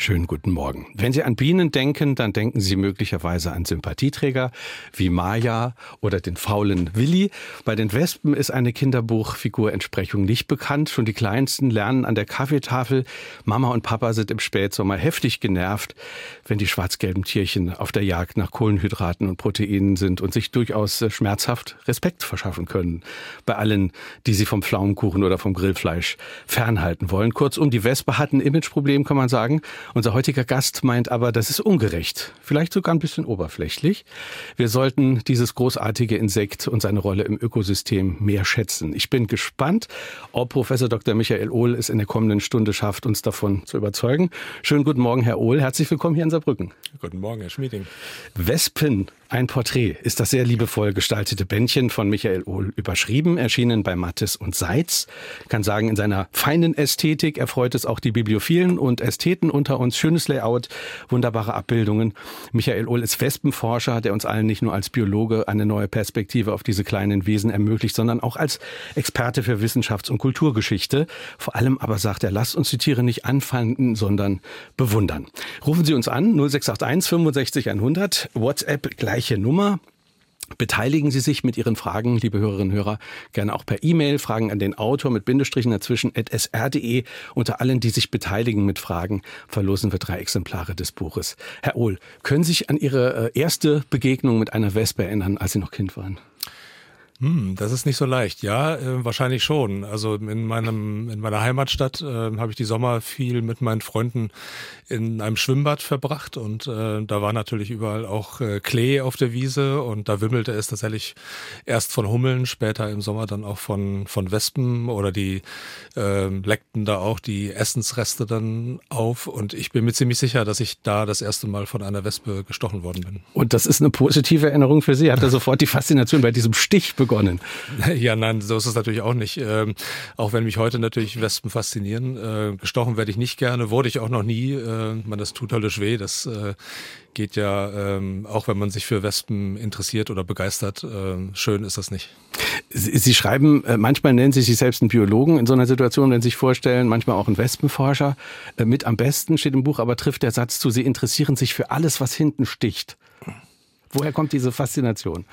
Schönen guten Morgen. Wenn Sie an Bienen denken, dann denken Sie möglicherweise an Sympathieträger wie Maya oder den faulen Willi. Bei den Wespen ist eine Kinderbuchfigurentsprechung nicht bekannt. Schon die Kleinsten lernen an der Kaffeetafel. Mama und Papa sind im Spätsommer heftig genervt, wenn die schwarz-gelben Tierchen auf der Jagd nach Kohlenhydraten und Proteinen sind und sich durchaus äh, schmerzhaft Respekt verschaffen können. Bei allen, die sie vom Pflaumenkuchen oder vom Grillfleisch fernhalten wollen. Kurzum, die Wespe hat ein Imageproblem, kann man sagen. Unser heutiger Gast meint aber, das ist ungerecht, vielleicht sogar ein bisschen oberflächlich. Wir sollten dieses großartige Insekt und seine Rolle im Ökosystem mehr schätzen. Ich bin gespannt, ob Professor Dr. Michael Ohl es in der kommenden Stunde schafft, uns davon zu überzeugen. Schönen guten Morgen, Herr Ohl. Herzlich willkommen hier in Saarbrücken. Guten Morgen, Herr Schmieding. Wespen ein Porträt ist das sehr liebevoll gestaltete Bändchen von Michael Ohl überschrieben, erschienen bei Mattes und Seitz. Ich kann sagen, in seiner feinen Ästhetik erfreut es auch die Bibliophilen und Ästheten unter uns. Schönes Layout, wunderbare Abbildungen. Michael Ohl ist Wespenforscher, der uns allen nicht nur als Biologe eine neue Perspektive auf diese kleinen Wesen ermöglicht, sondern auch als Experte für Wissenschafts- und Kulturgeschichte. Vor allem aber sagt er, lasst uns die Tiere nicht anfeinden, sondern bewundern. Rufen Sie uns an, 0681 65 100, WhatsApp gleich gleiche Nummer. Beteiligen Sie sich mit Ihren Fragen, liebe Hörerinnen und Hörer, gerne auch per E-Mail, Fragen an den Autor mit Bindestrichen dazwischen, at sr.de. Unter allen, die sich beteiligen mit Fragen, verlosen wir drei Exemplare des Buches. Herr Ohl, können Sie sich an Ihre äh, erste Begegnung mit einer Wespe erinnern, als Sie noch Kind waren? Hm, das ist nicht so leicht. Ja, äh, wahrscheinlich schon. Also in meinem in meiner Heimatstadt äh, habe ich die Sommer viel mit meinen Freunden in einem Schwimmbad verbracht und äh, da war natürlich überall auch äh, Klee auf der Wiese und da wimmelte es tatsächlich erst von Hummeln, später im Sommer dann auch von von Wespen oder die äh, leckten da auch die Essensreste dann auf und ich bin mir ziemlich sicher, dass ich da das erste Mal von einer Wespe gestochen worden bin. Und das ist eine positive Erinnerung für Sie. Hat er sofort die Faszination bei diesem Stich? Begonnen. Ja, nein, so ist es natürlich auch nicht. Ähm, auch wenn mich heute natürlich Wespen faszinieren. Äh, gestochen werde ich nicht gerne, wurde ich auch noch nie. Äh, man, das tut höllisch weh. Das äh, geht ja, ähm, auch wenn man sich für Wespen interessiert oder begeistert, äh, schön ist das nicht. Sie, Sie schreiben, äh, manchmal nennen Sie sich selbst einen Biologen in so einer Situation, wenn Sie sich vorstellen, manchmal auch einen Wespenforscher. Äh, mit am besten steht im Buch, aber trifft der Satz zu, Sie interessieren sich für alles, was hinten sticht. Woher kommt diese Faszination?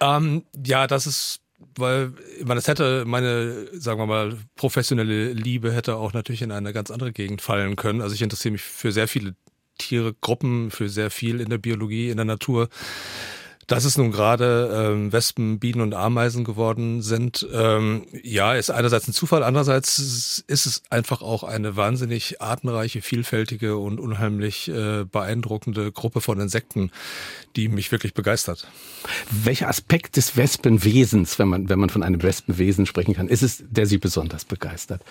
Ähm, ja, das ist weil man das hätte meine sagen wir mal professionelle Liebe hätte auch natürlich in eine ganz andere Gegend fallen können. Also ich interessiere mich für sehr viele Tiere Gruppen für sehr viel in der Biologie in der Natur dass es nun gerade ähm, Wespen, Bienen und Ameisen geworden sind, ähm, ja, ist einerseits ein Zufall, andererseits ist es einfach auch eine wahnsinnig artenreiche, vielfältige und unheimlich äh, beeindruckende Gruppe von Insekten, die mich wirklich begeistert. Welcher Aspekt des Wespenwesens, wenn man, wenn man von einem Wespenwesen sprechen kann, ist es, der Sie besonders begeistert?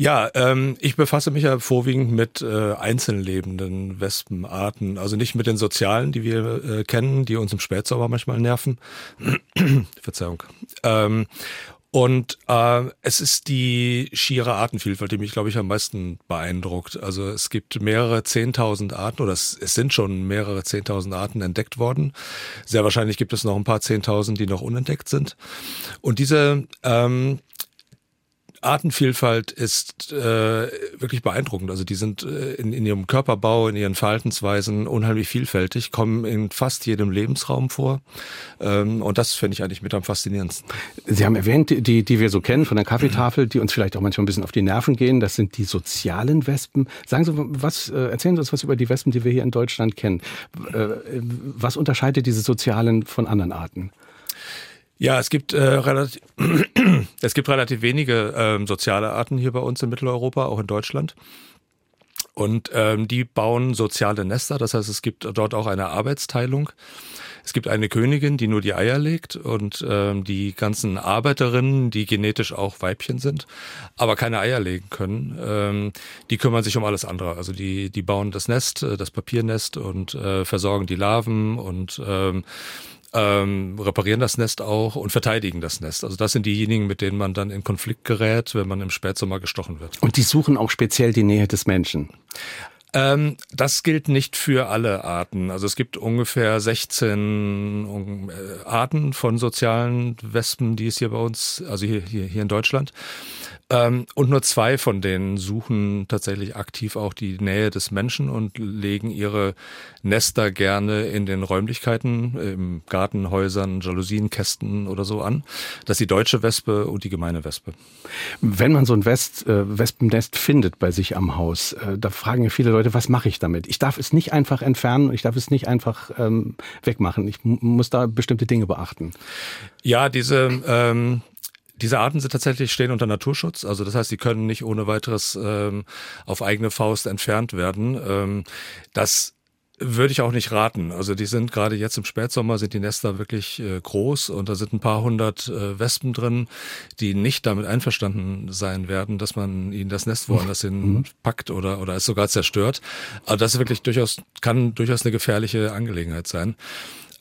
Ja, ähm, ich befasse mich ja vorwiegend mit äh, einzeln lebenden Wespenarten, also nicht mit den sozialen, die wir äh, kennen, die uns im Spätsommer manchmal nerven. Verzeihung. Ähm, und äh, es ist die schiere Artenvielfalt, die mich, glaube ich, am meisten beeindruckt. Also es gibt mehrere Zehntausend Arten oder es, es sind schon mehrere Zehntausend Arten entdeckt worden. Sehr wahrscheinlich gibt es noch ein paar Zehntausend, die noch unentdeckt sind. Und diese ähm, Artenvielfalt ist äh, wirklich beeindruckend. Also die sind äh, in, in ihrem Körperbau, in ihren Verhaltensweisen unheimlich vielfältig, kommen in fast jedem Lebensraum vor. Ähm, und das finde ich eigentlich mit am faszinierendsten. Sie haben erwähnt, die, die wir so kennen von der Kaffeetafel, die uns vielleicht auch manchmal ein bisschen auf die Nerven gehen. Das sind die sozialen Wespen. Sagen Sie, was, äh, erzählen Sie uns was über die Wespen, die wir hier in Deutschland kennen. Äh, was unterscheidet diese sozialen von anderen Arten? Ja, es gibt äh, relativ es gibt relativ wenige ähm, soziale Arten hier bei uns in Mitteleuropa, auch in Deutschland. Und ähm, die bauen soziale Nester, das heißt, es gibt dort auch eine Arbeitsteilung. Es gibt eine Königin, die nur die Eier legt und ähm, die ganzen Arbeiterinnen, die genetisch auch Weibchen sind, aber keine Eier legen können, ähm, die kümmern sich um alles andere. Also die, die bauen das Nest, äh, das Papiernest und äh, versorgen die Larven und ähm, ähm, reparieren das Nest auch und verteidigen das Nest. Also das sind diejenigen, mit denen man dann in Konflikt gerät, wenn man im Spätsommer gestochen wird. Und die suchen auch speziell die Nähe des Menschen. Ähm, das gilt nicht für alle Arten. Also es gibt ungefähr 16 äh, Arten von sozialen Wespen, die es hier bei uns, also hier, hier, hier in Deutschland. Ähm, und nur zwei von denen suchen tatsächlich aktiv auch die Nähe des Menschen und legen ihre Nester gerne in den Räumlichkeiten, im Garten, Häusern, Jalousienkästen oder so an. Das ist die deutsche Wespe und die gemeine Wespe. Wenn man so ein West, äh, Wespennest findet bei sich am Haus, äh, da fragen ja viele Leute, was mache ich damit? Ich darf es nicht einfach entfernen, ich darf es nicht einfach ähm, wegmachen. Ich muss da bestimmte Dinge beachten. Ja, diese ähm, diese Arten sind tatsächlich stehen unter Naturschutz, also das heißt, sie können nicht ohne weiteres ähm, auf eigene Faust entfernt werden. Ähm, das würde ich auch nicht raten. Also die sind gerade jetzt im Spätsommer sind die Nester wirklich äh, groß und da sind ein paar hundert äh, Wespen drin, die nicht damit einverstanden sein werden, dass man ihnen das Nest woanders hin mhm. packt oder oder es sogar zerstört. Aber das ist wirklich durchaus kann durchaus eine gefährliche Angelegenheit sein.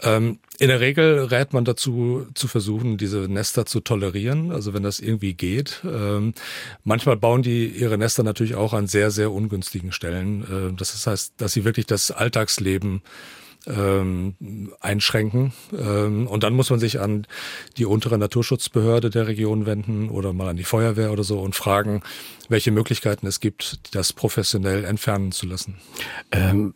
Ähm, in der Regel rät man dazu, zu versuchen, diese Nester zu tolerieren, also wenn das irgendwie geht. Ähm, manchmal bauen die ihre Nester natürlich auch an sehr, sehr ungünstigen Stellen. Äh, das heißt, dass sie wirklich das Alltagsleben ähm, einschränken. Ähm, und dann muss man sich an die untere Naturschutzbehörde der Region wenden oder mal an die Feuerwehr oder so und fragen, welche Möglichkeiten es gibt, das professionell entfernen zu lassen. Ähm,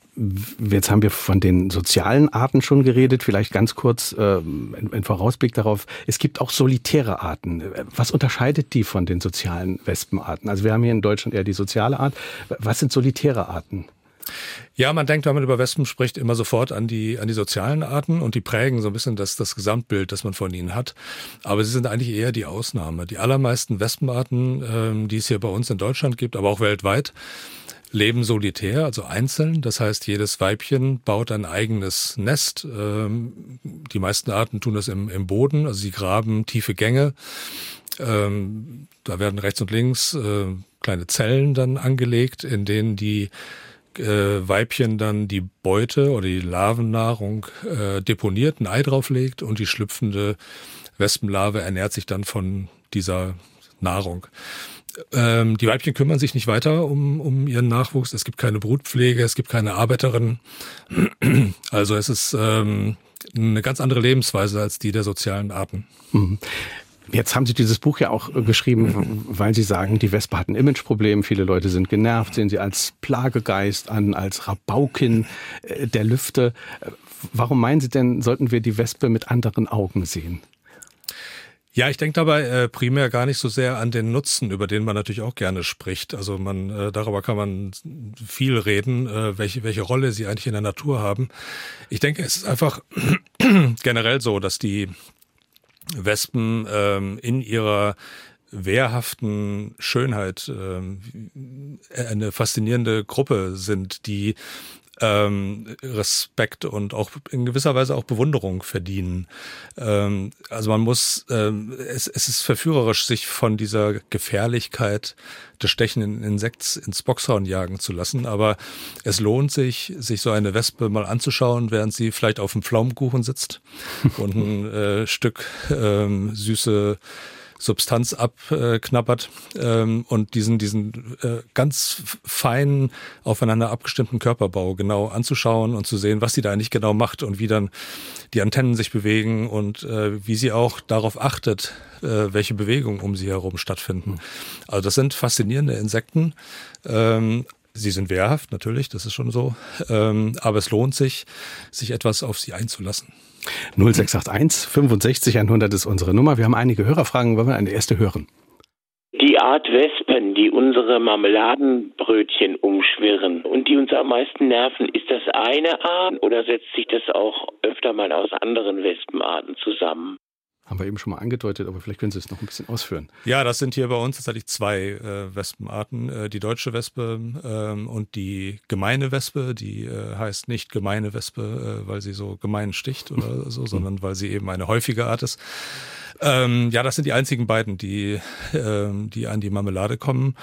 jetzt haben wir von den sozialen Arten schon geredet. Vielleicht ganz kurz ähm, ein Vorausblick darauf. Es gibt auch solitäre Arten. Was unterscheidet die von den sozialen Wespenarten? Also wir haben hier in Deutschland eher die soziale Art. Was sind solitäre Arten? Ja, man denkt, wenn man über Wespen spricht, immer sofort an die, an die sozialen Arten und die prägen so ein bisschen das, das Gesamtbild, das man von ihnen hat. Aber sie sind eigentlich eher die Ausnahme. Die allermeisten Wespenarten, ähm, die es hier bei uns in Deutschland gibt, aber auch weltweit, leben solitär, also einzeln. Das heißt, jedes Weibchen baut ein eigenes Nest. Ähm, die meisten Arten tun das im, im Boden, also sie graben tiefe Gänge. Ähm, da werden rechts und links äh, kleine Zellen dann angelegt, in denen die äh, Weibchen dann die Beute oder die Larvennahrung äh, deponiert, ein Ei drauflegt und die schlüpfende Wespenlarve ernährt sich dann von dieser Nahrung. Ähm, die Weibchen kümmern sich nicht weiter um, um ihren Nachwuchs. Es gibt keine Brutpflege, es gibt keine Arbeiterinnen. Also es ist ähm, eine ganz andere Lebensweise als die der sozialen Arten. Mhm. Jetzt haben Sie dieses Buch ja auch äh, geschrieben, weil Sie sagen, die Wespe hat ein Imageproblem, viele Leute sind genervt, sehen sie als Plagegeist an, als Rabaukin äh, der Lüfte. Warum meinen Sie denn, sollten wir die Wespe mit anderen Augen sehen? Ja, ich denke dabei äh, primär gar nicht so sehr an den Nutzen, über den man natürlich auch gerne spricht. Also man äh, darüber kann man viel reden, äh, welche welche Rolle sie eigentlich in der Natur haben. Ich denke, es ist einfach generell so, dass die Wespen ähm, in ihrer wehrhaften Schönheit ähm, eine faszinierende Gruppe sind, die ähm, Respekt und auch in gewisser Weise auch Bewunderung verdienen. Ähm, also man muss, ähm, es, es ist verführerisch, sich von dieser Gefährlichkeit des stechenden Insekts ins Boxhorn jagen zu lassen, aber es lohnt sich, sich so eine Wespe mal anzuschauen, während sie vielleicht auf dem Pflaumenkuchen sitzt und ein äh, Stück ähm, süße Substanz abknappert ähm, und diesen, diesen äh, ganz feinen, aufeinander abgestimmten Körperbau genau anzuschauen und zu sehen, was sie da eigentlich genau macht und wie dann die Antennen sich bewegen und äh, wie sie auch darauf achtet, äh, welche Bewegungen um sie herum stattfinden. Also das sind faszinierende Insekten. Ähm, Sie sind wehrhaft, natürlich, das ist schon so. Ähm, aber es lohnt sich, sich etwas auf sie einzulassen. 0681 65 100 ist unsere Nummer. Wir haben einige Hörerfragen. Wollen wir eine erste hören? Die Art Wespen, die unsere Marmeladenbrötchen umschwirren und die uns am meisten nerven, ist das eine Art oder setzt sich das auch öfter mal aus anderen Wespenarten zusammen? Haben wir eben schon mal angedeutet, aber vielleicht können Sie es noch ein bisschen ausführen. Ja, das sind hier bei uns tatsächlich zwei äh, Wespenarten. Äh, die deutsche Wespe ähm, und die gemeine Wespe. Die äh, heißt nicht gemeine Wespe, äh, weil sie so gemein sticht oder so, sondern weil sie eben eine häufige Art ist. Ähm, ja, das sind die einzigen beiden, die, ähm, die an die Marmelade kommen.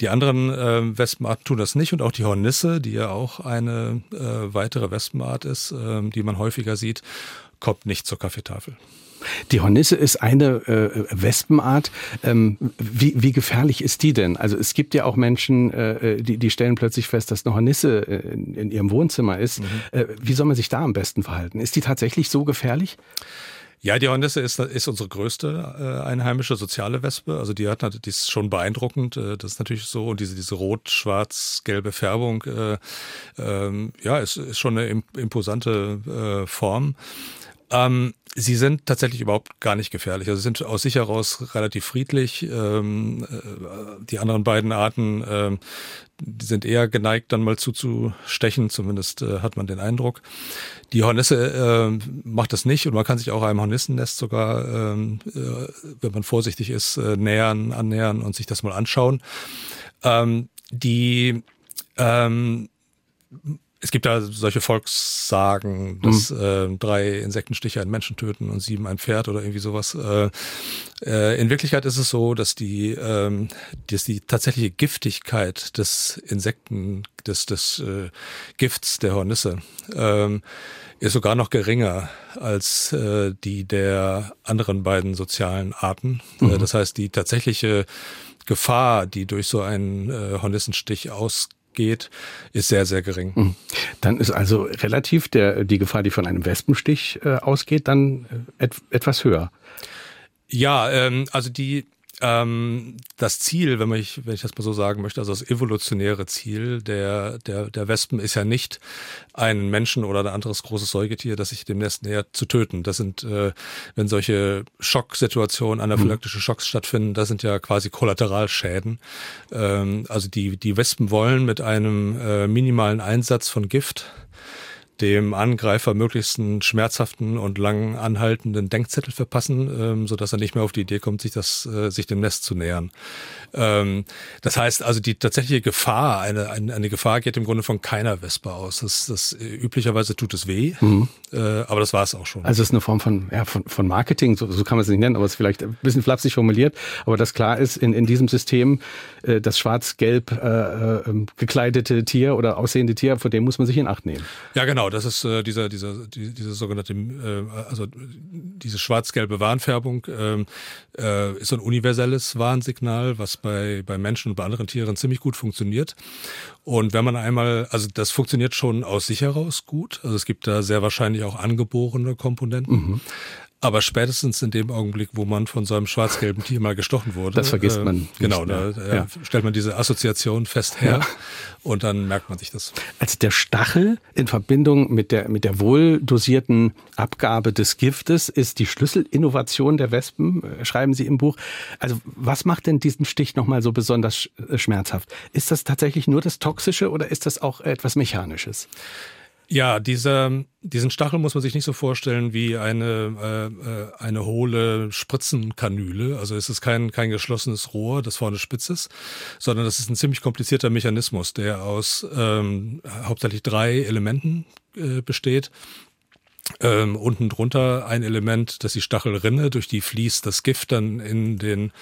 Die anderen äh, Wespenarten tun das nicht und auch die Hornisse, die ja auch eine äh, weitere Wespenart ist, äh, die man häufiger sieht, kommt nicht zur Kaffeetafel. Die Hornisse ist eine äh, Wespenart. Ähm, wie, wie gefährlich ist die denn? Also es gibt ja auch Menschen, äh, die, die stellen plötzlich fest, dass eine Hornisse in, in ihrem Wohnzimmer ist. Mhm. Äh, wie soll man sich da am besten verhalten? Ist die tatsächlich so gefährlich? Ja, die Hornisse ist, ist unsere größte äh, einheimische soziale Wespe. Also die hat die ist schon beeindruckend. Äh, das ist natürlich so und diese diese rot-schwarz-gelbe Färbung, äh, ähm, ja, ist, ist schon eine imposante äh, Form. Ähm, sie sind tatsächlich überhaupt gar nicht gefährlich. Also sie sind aus sich heraus relativ friedlich. Ähm, äh, die anderen beiden Arten ähm, sind eher geneigt, dann mal zuzustechen. Zumindest äh, hat man den Eindruck. Die Hornisse äh, macht das nicht und man kann sich auch einem Hornissennest sogar, ähm, äh, wenn man vorsichtig ist, äh, nähern, annähern und sich das mal anschauen. Ähm, die ähm, es gibt da solche Volkssagen, dass mhm. äh, drei Insektenstiche einen Menschen töten und sieben ein Pferd oder irgendwie sowas. Äh, äh, in Wirklichkeit ist es so, dass die, ähm, dass die tatsächliche Giftigkeit des Insekten, des, des äh, Gifts der Hornisse, ähm, ist sogar noch geringer als äh, die der anderen beiden sozialen Arten. Äh, mhm. Äh, das heißt, die tatsächliche Gefahr, die durch so einen äh, Hornissenstich aus geht, ist sehr, sehr gering. Hm. Dann ist also relativ der, die Gefahr, die von einem Wespenstich äh, ausgeht, dann äh, et, etwas höher. Ja, ähm, also die ähm, das Ziel, wenn, man ich, wenn ich das mal so sagen möchte, also das evolutionäre Ziel der, der, der Wespen ist ja nicht, einen Menschen oder ein anderes großes Säugetier, das sich dem Nest nähert, zu töten. Das sind, äh, wenn solche Schocksituationen, anaphylaktische Schocks stattfinden, das sind ja quasi Kollateralschäden. Ähm, also die, die Wespen wollen mit einem äh, minimalen Einsatz von Gift dem Angreifer möglichst einen schmerzhaften und lang anhaltenden Denkzettel verpassen, ähm, so dass er nicht mehr auf die Idee kommt, sich das, äh, sich dem Nest zu nähern. Ähm, das heißt also, die tatsächliche Gefahr, eine, eine, eine Gefahr geht im Grunde von keiner Wespe aus. Das, das äh, üblicherweise tut es weh, mhm. äh, aber das war es auch schon. Also es ist eine Form von, ja, von, von Marketing, so, so kann man es nicht nennen, aber es ist vielleicht ein bisschen flapsig formuliert. Aber das klar ist, in, in diesem System äh, das schwarz-gelb äh, äh, gekleidete Tier oder aussehende Tier, vor dem muss man sich in Acht nehmen. Ja, genau das ist äh, dieser, dieser, die, diese sogenannte, äh, also diese schwarz-gelbe Warnfärbung ähm, äh, ist so ein universelles Warnsignal, was bei, bei Menschen und bei anderen Tieren ziemlich gut funktioniert. Und wenn man einmal, also das funktioniert schon aus sich heraus gut. Also es gibt da sehr wahrscheinlich auch angeborene Komponenten. Mhm. Aber spätestens in dem Augenblick, wo man von so einem schwarz-gelben Tier mal gestochen wurde. Das vergisst man. Äh, genau, da ja. stellt man diese Assoziation fest her ja. und dann merkt man sich das. Als der Stachel in Verbindung mit der, mit der wohl dosierten Abgabe des Giftes ist die Schlüsselinnovation der Wespen, äh, schreiben Sie im Buch. Also was macht denn diesen Stich nochmal so besonders äh, schmerzhaft? Ist das tatsächlich nur das Toxische oder ist das auch etwas Mechanisches? Ja, dieser, diesen Stachel muss man sich nicht so vorstellen wie eine, äh, äh, eine hohle Spritzenkanüle. Also es ist kein, kein geschlossenes Rohr, das vorne spitz ist, sondern das ist ein ziemlich komplizierter Mechanismus, der aus ähm, hauptsächlich drei Elementen äh, besteht. Ähm, unten drunter ein Element, das die Stachelrinne, durch die fließt das Gift dann in den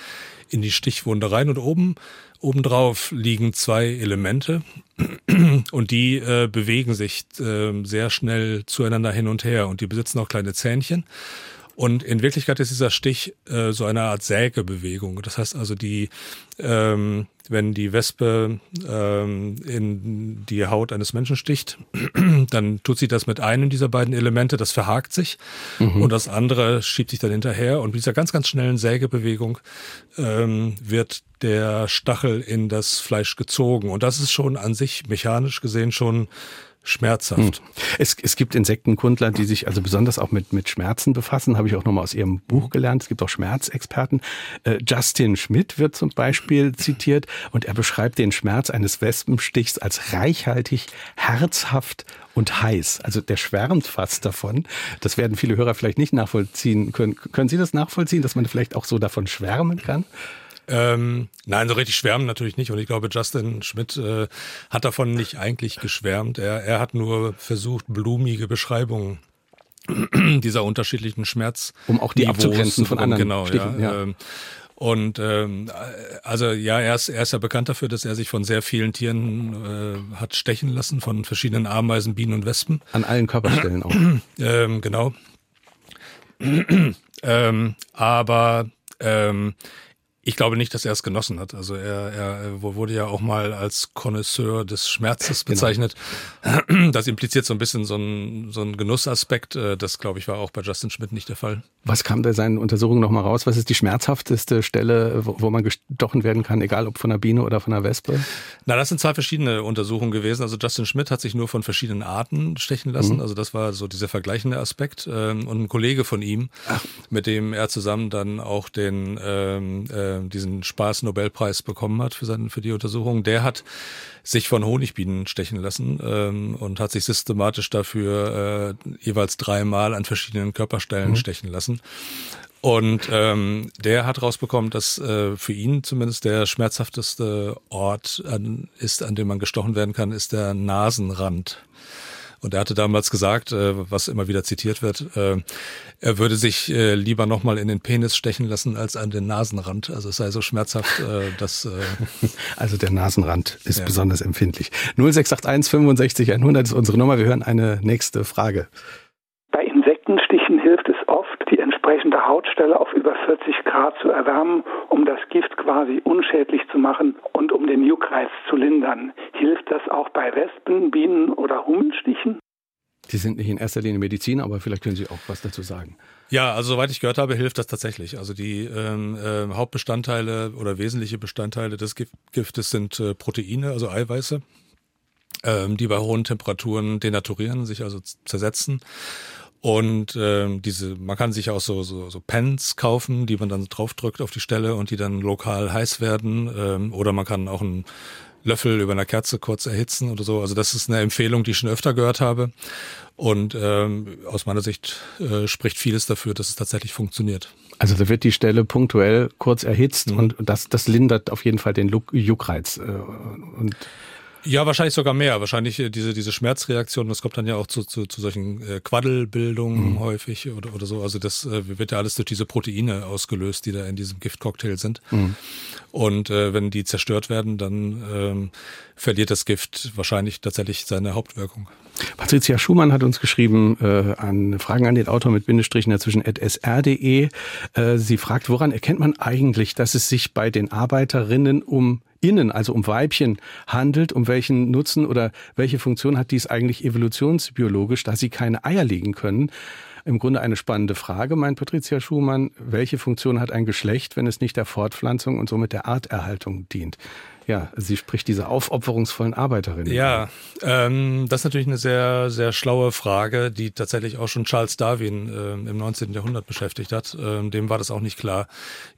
in die Stichwunde rein und oben obendrauf liegen zwei Elemente und die äh, bewegen sich äh, sehr schnell zueinander hin und her und die besitzen auch kleine Zähnchen und in Wirklichkeit ist dieser Stich äh, so eine Art Sägebewegung. Das heißt also, die, ähm, wenn die Wespe ähm, in die Haut eines Menschen sticht, dann tut sie das mit einem dieser beiden Elemente, das verhakt sich mhm. und das andere schiebt sich dann hinterher. Und mit dieser ganz, ganz schnellen Sägebewegung ähm, wird der Stachel in das Fleisch gezogen. Und das ist schon an sich mechanisch gesehen schon schmerzhaft. Hm. Es, es gibt Insektenkundler, die sich also besonders auch mit, mit Schmerzen befassen, habe ich auch nochmal aus ihrem Buch gelernt. Es gibt auch Schmerzexperten. Äh, Justin Schmidt wird zum Beispiel zitiert und er beschreibt den Schmerz eines Wespenstichs als reichhaltig, herzhaft und heiß. Also der schwärmt fast davon. Das werden viele Hörer vielleicht nicht nachvollziehen können. Können Sie das nachvollziehen, dass man vielleicht auch so davon schwärmen kann? Ähm, nein, so richtig schwärmen natürlich nicht. Und ich glaube, Justin Schmidt äh, hat davon nicht eigentlich geschwärmt. Er, er hat nur versucht, blumige Beschreibungen dieser unterschiedlichen Schmerz. Um auch die abzugrenzen von anderen genau, Stichen, ja. ja. Ähm, und ähm, also ja, er ist, er ist ja bekannt dafür, dass er sich von sehr vielen Tieren äh, hat stechen lassen, von verschiedenen Ameisen, Bienen und Wespen. An allen Körperstellen auch. ähm, genau. Ähm, aber ähm, ich glaube nicht, dass er es genossen hat. Also er, er wurde ja auch mal als Connoisseur des Schmerzes genau. bezeichnet. Genau. Das impliziert so ein bisschen so ein, so ein Genussaspekt. Äh, das, glaube ich, war auch bei Justin Schmidt nicht der Fall. Was kam da seinen Untersuchungen nochmal raus? Was ist die schmerzhafteste Stelle, wo, wo man gestochen werden kann, egal ob von einer Biene oder von einer Wespe? Na, das sind zwei verschiedene Untersuchungen gewesen. Also Justin Schmidt hat sich nur von verschiedenen Arten stechen lassen. Mhm. Also das war so dieser vergleichende Aspekt. Ähm, und ein Kollege von ihm, Ach. mit dem er zusammen dann auch den ähm, äh, diesen Spaß-Nobelpreis bekommen hat für, seinen, für die Untersuchung, der hat sich von Honigbienen stechen lassen ähm, und hat sich systematisch dafür äh, jeweils dreimal an verschiedenen Körperstellen mhm. stechen lassen. Und ähm, der hat rausbekommen, dass äh, für ihn zumindest der schmerzhafteste Ort an, ist, an dem man gestochen werden kann, ist der Nasenrand. Und er hatte damals gesagt, äh, was immer wieder zitiert wird, äh, er würde sich äh, lieber nochmal in den Penis stechen lassen als an den Nasenrand. Also es sei so schmerzhaft, äh, dass... Äh, also der Nasenrand ist ja. besonders empfindlich. 0681 65 100 ist unsere Nummer. Wir hören eine nächste Frage. Bei Insektenstichen hilft es oft, die entsprechende Hautstelle auf über 40 Grad zu erwärmen, um das Gift quasi unschädlich zu machen und um den Juckreiz zu lindern. Hilft das auch bei Wespen, Bienen oder Hummelstichen? Sie sind nicht in erster Linie Medizin, aber vielleicht können Sie auch was dazu sagen. Ja, also soweit ich gehört habe, hilft das tatsächlich. Also die ähm, äh, Hauptbestandteile oder wesentliche Bestandteile des Giftes sind äh, Proteine, also Eiweiße, ähm, die bei hohen Temperaturen denaturieren, sich also zersetzen. Und ähm, diese, man kann sich auch so, so, so Pens kaufen, die man dann draufdrückt auf die Stelle und die dann lokal heiß werden. Ähm, oder man kann auch einen Löffel über einer Kerze kurz erhitzen oder so. Also das ist eine Empfehlung, die ich schon öfter gehört habe. Und ähm, aus meiner Sicht äh, spricht vieles dafür, dass es tatsächlich funktioniert. Also da wird die Stelle punktuell kurz erhitzt mhm. und das, das lindert auf jeden Fall den Juckreiz. Äh, und ja, wahrscheinlich sogar mehr. Wahrscheinlich äh, diese, diese Schmerzreaktion, das kommt dann ja auch zu, zu, zu solchen äh, Quaddelbildungen mhm. häufig oder, oder so. Also das äh, wird ja alles durch diese Proteine ausgelöst, die da in diesem Giftcocktail sind. Mhm. Und äh, wenn die zerstört werden, dann ähm, verliert das Gift wahrscheinlich tatsächlich seine Hauptwirkung. Patricia Schumann hat uns geschrieben äh, an Fragen an den Autor mit Bindestrichen dazwischen sr.de. Äh, sie fragt, woran erkennt man eigentlich, dass es sich bei den Arbeiterinnen um Innen, also um Weibchen handelt, um welchen Nutzen oder welche Funktion hat dies eigentlich evolutionsbiologisch, da sie keine Eier legen können? Im Grunde eine spannende Frage, meint Patricia Schumann. Welche Funktion hat ein Geschlecht, wenn es nicht der Fortpflanzung und somit der Arterhaltung dient? Ja, sie spricht diese aufopferungsvollen Arbeiterinnen. Ja, ähm, das ist natürlich eine sehr, sehr schlaue Frage, die tatsächlich auch schon Charles Darwin äh, im 19. Jahrhundert beschäftigt hat. Ähm, dem war das auch nicht klar,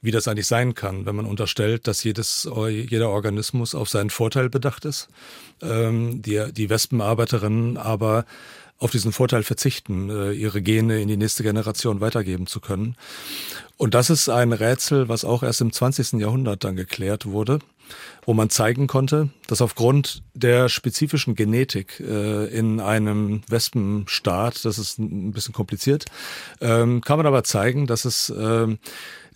wie das eigentlich sein kann, wenn man unterstellt, dass jedes, jeder Organismus auf seinen Vorteil bedacht ist. Ähm, die, die Wespenarbeiterinnen aber auf diesen Vorteil verzichten, äh, ihre Gene in die nächste Generation weitergeben zu können. Und das ist ein Rätsel, was auch erst im 20. Jahrhundert dann geklärt wurde wo man zeigen konnte, dass aufgrund der spezifischen Genetik äh, in einem Wespenstaat, das ist ein bisschen kompliziert, ähm, kann man aber zeigen, dass es ähm,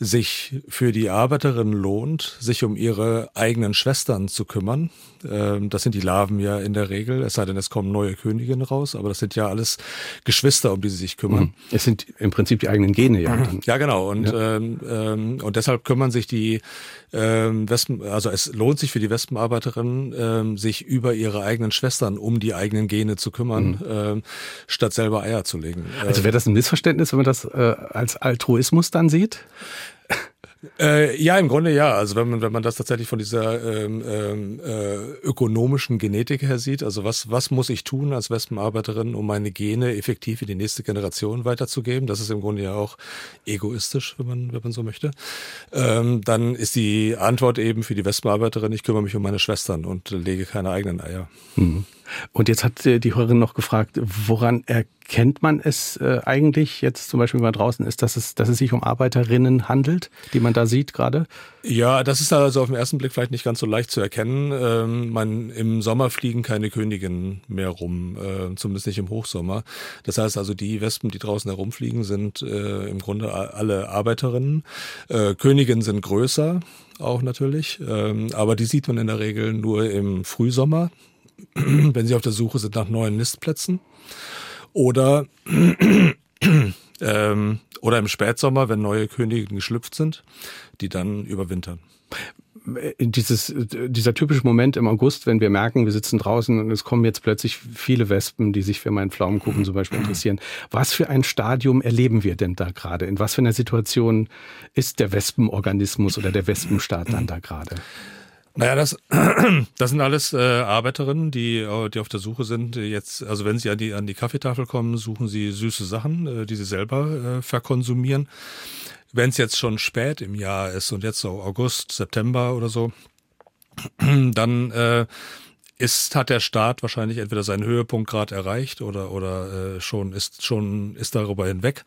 sich für die Arbeiterinnen lohnt, sich um ihre eigenen Schwestern zu kümmern. Ähm, das sind die Larven ja in der Regel, es sei denn, es kommen neue Königinnen raus, aber das sind ja alles Geschwister, um die sie sich kümmern. Mhm. Es sind im Prinzip die eigenen Gene, ja. Ja, genau. Und, ja. Ähm, ähm, und deshalb kümmern sich die ähm, Wespen, also es lohnt sich für die Wespenarbeiterinnen, ähm, sich über ihre eigenen Schwestern um die eigenen Gene zu kümmern, mhm. ähm, statt selber Eier zu legen. Also wäre das ein Missverständnis, wenn man das äh, als Altruismus dann sieht? Äh, ja, im Grunde ja. Also wenn man, wenn man das tatsächlich von dieser ähm, ähm, äh, ökonomischen Genetik her sieht, also was, was muss ich tun als Wespenarbeiterin, um meine Gene effektiv in die nächste Generation weiterzugeben? Das ist im Grunde ja auch egoistisch, wenn man, wenn man so möchte. Ähm, dann ist die Antwort eben für die Wespenarbeiterin, ich kümmere mich um meine Schwestern und lege keine eigenen Eier. Mhm. Und jetzt hat die Hörerin noch gefragt, woran erkennt man es äh, eigentlich jetzt zum Beispiel, wenn man draußen ist, dass es, dass es sich um Arbeiterinnen handelt, die man da sieht gerade? Ja, das ist also auf den ersten Blick vielleicht nicht ganz so leicht zu erkennen. Ähm, man, Im Sommer fliegen keine Königinnen mehr rum, äh, zumindest nicht im Hochsommer. Das heißt also, die Wespen, die draußen herumfliegen, sind äh, im Grunde alle Arbeiterinnen. Königinnen sind größer, auch natürlich, ähm, aber die sieht man in der Regel nur im Frühsommer. wenn sie auf der Suche sind nach neuen Nistplätzen. Oder ähm, oder im Spätsommer, wenn neue Könige geschlüpft sind, die dann überwintern dieses, dieser typische Moment im August, wenn wir merken, wir sitzen draußen und es kommen jetzt plötzlich viele Wespen, die sich für meinen Pflaumenkuchen zum Beispiel interessieren. Was für ein Stadium erleben wir denn da gerade? In was für einer Situation ist der Wespenorganismus oder der Wespenstaat dann da gerade? Naja, das, das sind alles äh, Arbeiterinnen, die, äh, die auf der Suche sind. Jetzt, also wenn sie an die, an die Kaffeetafel kommen, suchen sie süße Sachen, äh, die sie selber äh, verkonsumieren. Wenn es jetzt schon spät im Jahr ist und jetzt so August, September oder so, dann äh, ist, hat der Staat wahrscheinlich entweder seinen Höhepunkt gerade erreicht oder, oder äh, schon ist schon ist darüber hinweg.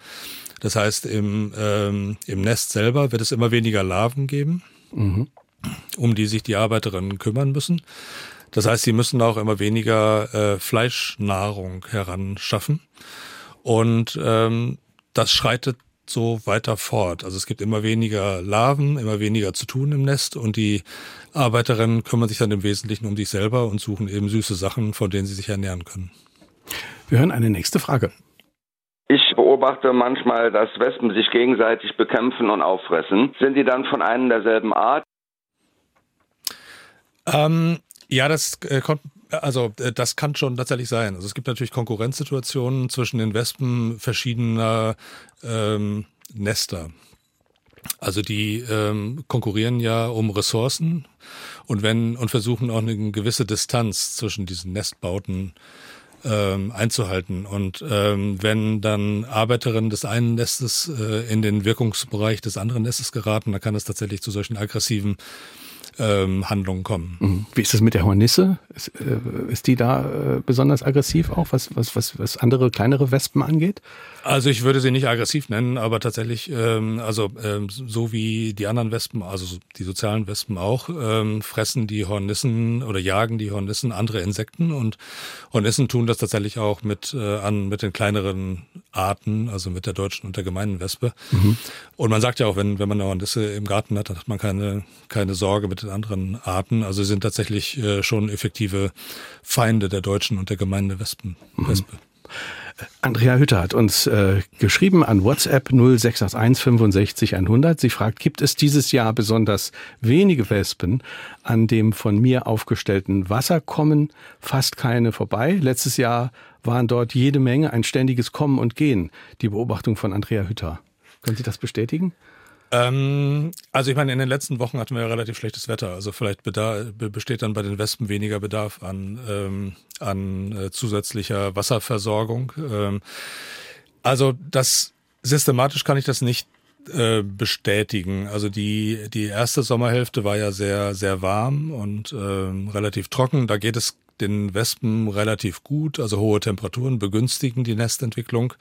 Das heißt, im, ähm, im Nest selber wird es immer weniger Larven geben, mhm. Um die sich die Arbeiterinnen kümmern müssen. Das heißt, sie müssen auch immer weniger äh, Fleischnahrung heranschaffen. Und ähm, das schreitet so weiter fort. Also es gibt immer weniger Larven, immer weniger zu tun im Nest und die Arbeiterinnen kümmern sich dann im Wesentlichen um sich selber und suchen eben süße Sachen, von denen sie sich ernähren können. Wir hören eine nächste Frage. Ich beobachte manchmal, dass Wespen sich gegenseitig bekämpfen und auffressen. Sind die dann von einem derselben Art? Ähm, ja, das äh, kommt also äh, das kann schon tatsächlich sein. Also es gibt natürlich Konkurrenzsituationen zwischen den Wespen verschiedener ähm, Nester. Also die ähm, konkurrieren ja um Ressourcen und wenn und versuchen auch eine gewisse Distanz zwischen diesen Nestbauten ähm, einzuhalten. Und ähm, wenn dann Arbeiterinnen des einen Nestes äh, in den Wirkungsbereich des anderen Nestes geraten, dann kann es tatsächlich zu solchen aggressiven ähm, Handlungen kommen. Mhm. Wie ist es mit der Hornisse? Ist, äh, ist die da äh, besonders aggressiv auch, was, was, was, was andere kleinere Wespen angeht? Also ich würde sie nicht aggressiv nennen, aber tatsächlich, ähm, also ähm, so wie die anderen Wespen, also die sozialen Wespen auch, ähm, fressen die Hornissen oder jagen die Hornissen andere Insekten und Hornissen tun das tatsächlich auch mit äh, an mit den kleineren Arten, also mit der deutschen und der gemeinen Wespe. Mhm. Und man sagt ja auch, wenn wenn man eine Hornisse im Garten hat, dann hat man keine keine Sorge mit den anderen Arten. Also sind tatsächlich äh, schon effektive Feinde der deutschen und der gemeinen Wespen. Mhm. Wespe. Andrea Hütter hat uns äh, geschrieben an WhatsApp 0681 65 100. Sie fragt, gibt es dieses Jahr besonders wenige Wespen an dem von mir aufgestellten Wasser kommen fast keine vorbei? Letztes Jahr waren dort jede Menge, ein ständiges Kommen und Gehen. Die Beobachtung von Andrea Hütter. Können Sie das bestätigen? Ähm, also ich meine, in den letzten Wochen hatten wir ja relativ schlechtes Wetter. Also vielleicht bedarf, besteht dann bei den Wespen weniger Bedarf an, ähm, an äh, zusätzlicher Wasserversorgung. Ähm, also das systematisch kann ich das nicht äh, bestätigen. Also die, die erste Sommerhälfte war ja sehr, sehr warm und ähm, relativ trocken. Da geht es den Wespen relativ gut. Also hohe Temperaturen begünstigen die Nestentwicklung.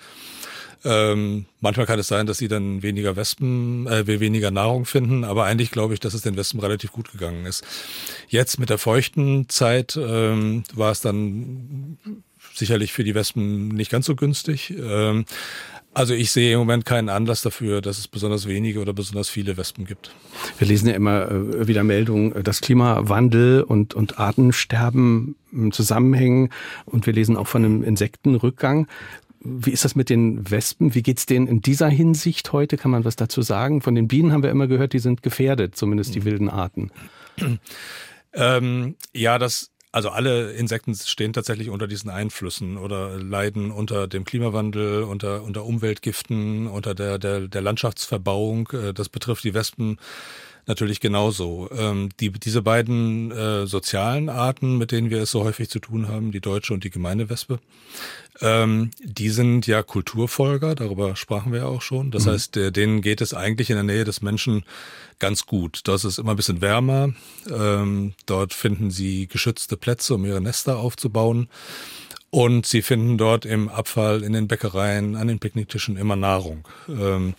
Ähm, manchmal kann es sein, dass sie dann weniger Wespen, äh, weniger Nahrung finden, aber eigentlich glaube ich, dass es den Wespen relativ gut gegangen ist. Jetzt mit der feuchten Zeit ähm, war es dann sicherlich für die Wespen nicht ganz so günstig. Ähm, also ich sehe im Moment keinen Anlass dafür, dass es besonders wenige oder besonders viele Wespen gibt. Wir lesen ja immer äh, wieder Meldungen, dass Klimawandel und, und Artensterben zusammenhängen und wir lesen auch von einem Insektenrückgang. Wie ist das mit den Wespen? Wie geht's denen in dieser Hinsicht heute? Kann man was dazu sagen? Von den Bienen haben wir immer gehört, die sind gefährdet, zumindest die mhm. wilden Arten. Ähm, ja, das also alle Insekten stehen tatsächlich unter diesen Einflüssen oder leiden unter dem Klimawandel, unter, unter Umweltgiften, unter der, der, der Landschaftsverbauung. Äh, das betrifft die Wespen natürlich genauso. Ähm, die, diese beiden äh, sozialen Arten, mit denen wir es so häufig zu tun haben, die deutsche und die gemeine Wespe, ähm, die sind ja Kulturfolger, darüber sprachen wir ja auch schon. Das mhm. heißt, äh, denen geht es eigentlich in der Nähe des Menschen ganz gut. Das ist immer ein bisschen wärmer. Ähm, dort finden sie geschützte Plätze, um ihre Nester aufzubauen. Und sie finden dort im Abfall, in den Bäckereien, an den Picknicktischen immer Nahrung. Ähm,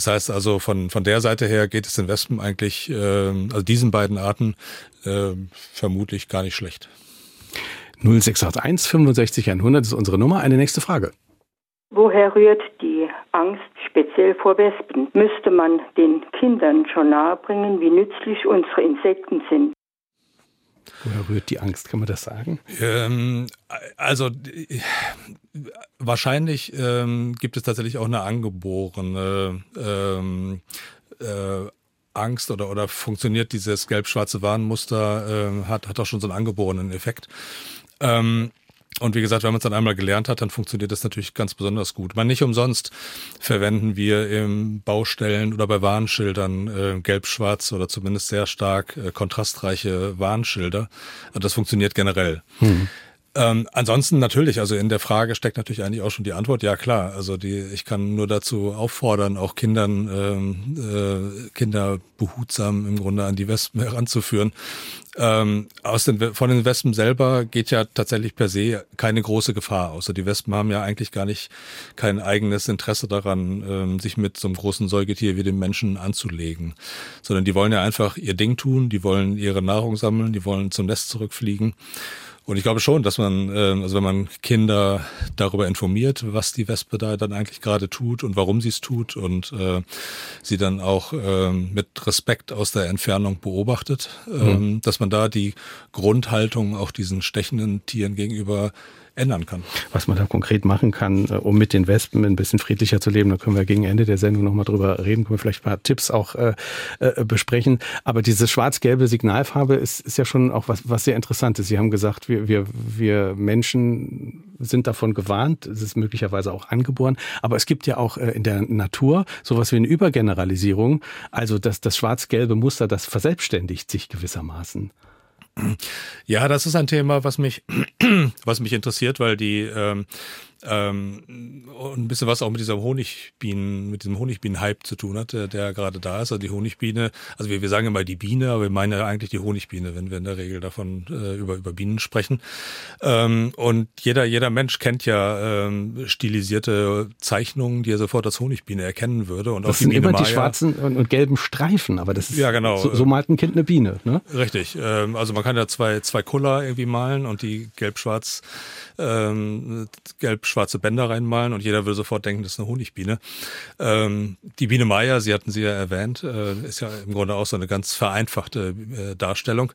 das heißt also, von, von der Seite her geht es den Wespen eigentlich, ähm, also diesen beiden Arten, äh, vermutlich gar nicht schlecht. 0681 65 100 ist unsere Nummer. Eine nächste Frage. Woher rührt die Angst speziell vor Wespen? Müsste man den Kindern schon nahebringen, wie nützlich unsere Insekten sind? Woher rührt die Angst? Kann man das sagen? Ähm, also wahrscheinlich ähm, gibt es tatsächlich auch eine angeborene ähm, äh, Angst oder, oder funktioniert dieses gelb-schwarze Warnmuster, äh, hat, hat auch schon so einen angeborenen Effekt. Ähm, und wie gesagt, wenn man es dann einmal gelernt hat, dann funktioniert das natürlich ganz besonders gut. Man nicht umsonst verwenden wir im Baustellen oder bei Warnschildern äh, gelb-schwarz oder zumindest sehr stark äh, kontrastreiche Warnschilder. Also das funktioniert generell. Hm. Ähm, ansonsten natürlich, also in der Frage steckt natürlich eigentlich auch schon die Antwort, ja klar, also die, ich kann nur dazu auffordern, auch Kindern, ähm, äh, Kinder behutsam im Grunde an die Wespen heranzuführen. Ähm, aus den, von den Wespen selber geht ja tatsächlich per se keine große Gefahr, außer die Wespen haben ja eigentlich gar nicht kein eigenes Interesse daran, ähm, sich mit so einem großen Säugetier wie dem Menschen anzulegen, sondern die wollen ja einfach ihr Ding tun, die wollen ihre Nahrung sammeln, die wollen zum Nest zurückfliegen. Und ich glaube schon, dass man, äh, also wenn man Kinder darüber informiert, was die Wespe da dann eigentlich gerade tut und warum sie es tut und äh, sie dann auch äh, mit Respekt aus der Entfernung beobachtet, mhm. dass man da die Grundhaltung auch diesen stechenden Tieren gegenüber ändern kann. Was man da konkret machen kann, äh, um mit den Wespen ein bisschen friedlicher zu leben, da können wir gegen Ende der Sendung nochmal drüber reden, können wir vielleicht ein paar Tipps auch äh, äh, besprechen. Aber diese schwarz-gelbe Signalfarbe ist, ist ja schon auch was, was sehr Interessantes. Sie haben gesagt, wir, wir, wir Menschen sind davon gewarnt, es ist möglicherweise auch angeboren, aber es gibt ja auch äh, in der Natur sowas wie eine Übergeneralisierung, also dass das schwarz-gelbe Muster, das verselbstständigt sich gewissermaßen. Ja, das ist ein Thema, was mich, was mich interessiert, weil die ähm, ähm, ein bisschen was auch mit dieser Honigbienen, mit diesem Honigbienen-Hype zu tun hat, der, der gerade da ist. Also die Honigbiene, also wir, wir sagen immer die Biene, aber wir meinen ja eigentlich die Honigbiene, wenn wir in der Regel davon äh, über, über Bienen sprechen. Ähm, und jeder, jeder Mensch kennt ja ähm, stilisierte Zeichnungen, die er sofort als Honigbiene erkennen würde. Und das auch sind die Biene immer die Maya, schwarzen und, und, gelben Streifen, aber das ist ja, genau. so, so malt ein Kind eine Biene. Ne? Richtig. Ähm, also man kann ja zwei, zwei Kuller irgendwie malen und die gelb-schwarz ähm, gelb-schwarze Bänder reinmalen und jeder würde sofort denken, das ist eine Honigbiene. Ähm, die Biene Meier, Sie hatten sie ja erwähnt, äh, ist ja im Grunde auch so eine ganz vereinfachte äh, Darstellung.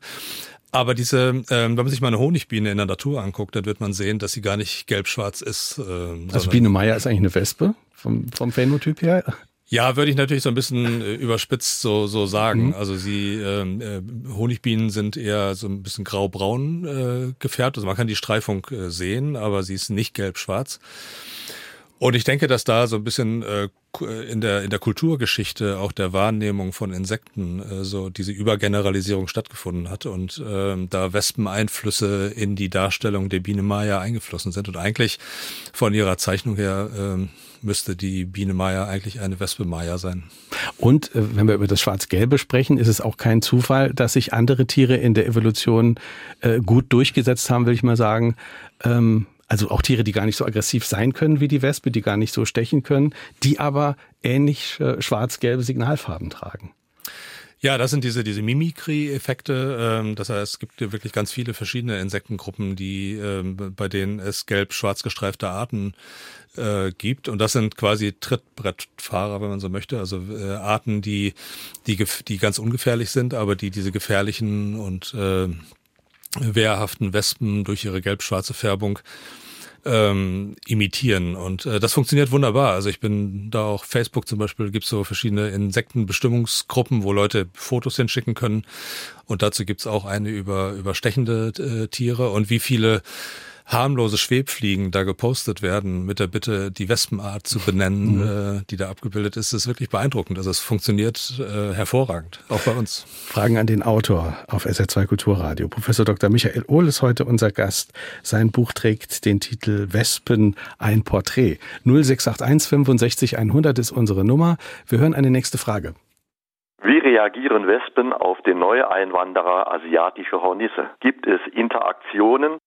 Aber diese, ähm, wenn man sich mal eine Honigbiene in der Natur anguckt, dann wird man sehen, dass sie gar nicht gelb-schwarz ist. Ähm, also Biene Meier ist eigentlich eine Wespe vom, vom Phänotyp her? Ja, würde ich natürlich so ein bisschen äh, überspitzt so, so sagen. Mhm. Also sie ähm, äh, Honigbienen sind eher so ein bisschen grau-braun äh, gefärbt. Also man kann die Streifung äh, sehen, aber sie ist nicht gelb-schwarz. Und ich denke, dass da so ein bisschen äh, in der in der Kulturgeschichte auch der Wahrnehmung von Insekten äh, so diese Übergeneralisierung stattgefunden hat und ähm, da Wespeneinflüsse in die Darstellung der Biene Maya eingeflossen sind und eigentlich von ihrer Zeichnung her ähm, müsste die Biene Maya eigentlich eine Wespe Maya sein. Und äh, wenn wir über das Schwarz-Gelbe sprechen, ist es auch kein Zufall, dass sich andere Tiere in der Evolution äh, gut durchgesetzt haben, will ich mal sagen. Ähm, also auch Tiere, die gar nicht so aggressiv sein können wie die Wespe, die gar nicht so stechen können, die aber ähnlich äh, schwarz-gelbe Signalfarben tragen. Ja, das sind diese, diese Mimikry-Effekte. Ähm, das heißt, es gibt wirklich ganz viele verschiedene Insektengruppen, die, ähm, bei denen es gelb-schwarz gestreifte Arten äh, gibt. Und das sind quasi Trittbrettfahrer, wenn man so möchte. Also äh, Arten, die, die, die ganz ungefährlich sind, aber die diese gefährlichen und äh, wehrhaften Wespen durch ihre gelb-schwarze Färbung ähm, imitieren. Und äh, das funktioniert wunderbar. Also ich bin da auch Facebook zum Beispiel, gibt's so verschiedene Insektenbestimmungsgruppen, wo Leute Fotos hinschicken können. Und dazu gibt's auch eine über, über stechende äh, Tiere und wie viele harmlose Schwebfliegen da gepostet werden mit der Bitte, die Wespenart zu benennen, mhm. äh, die da abgebildet ist, ist wirklich beeindruckend. Also es funktioniert äh, hervorragend, auch bei uns. Fragen an den Autor auf SR2 Kulturradio. Professor Dr. Michael Ohl ist heute unser Gast. Sein Buch trägt den Titel Wespen, ein Porträt. 0681 65 100 ist unsere Nummer. Wir hören eine nächste Frage. Wie reagieren Wespen auf den Neueinwanderer asiatische Hornisse? Gibt es Interaktionen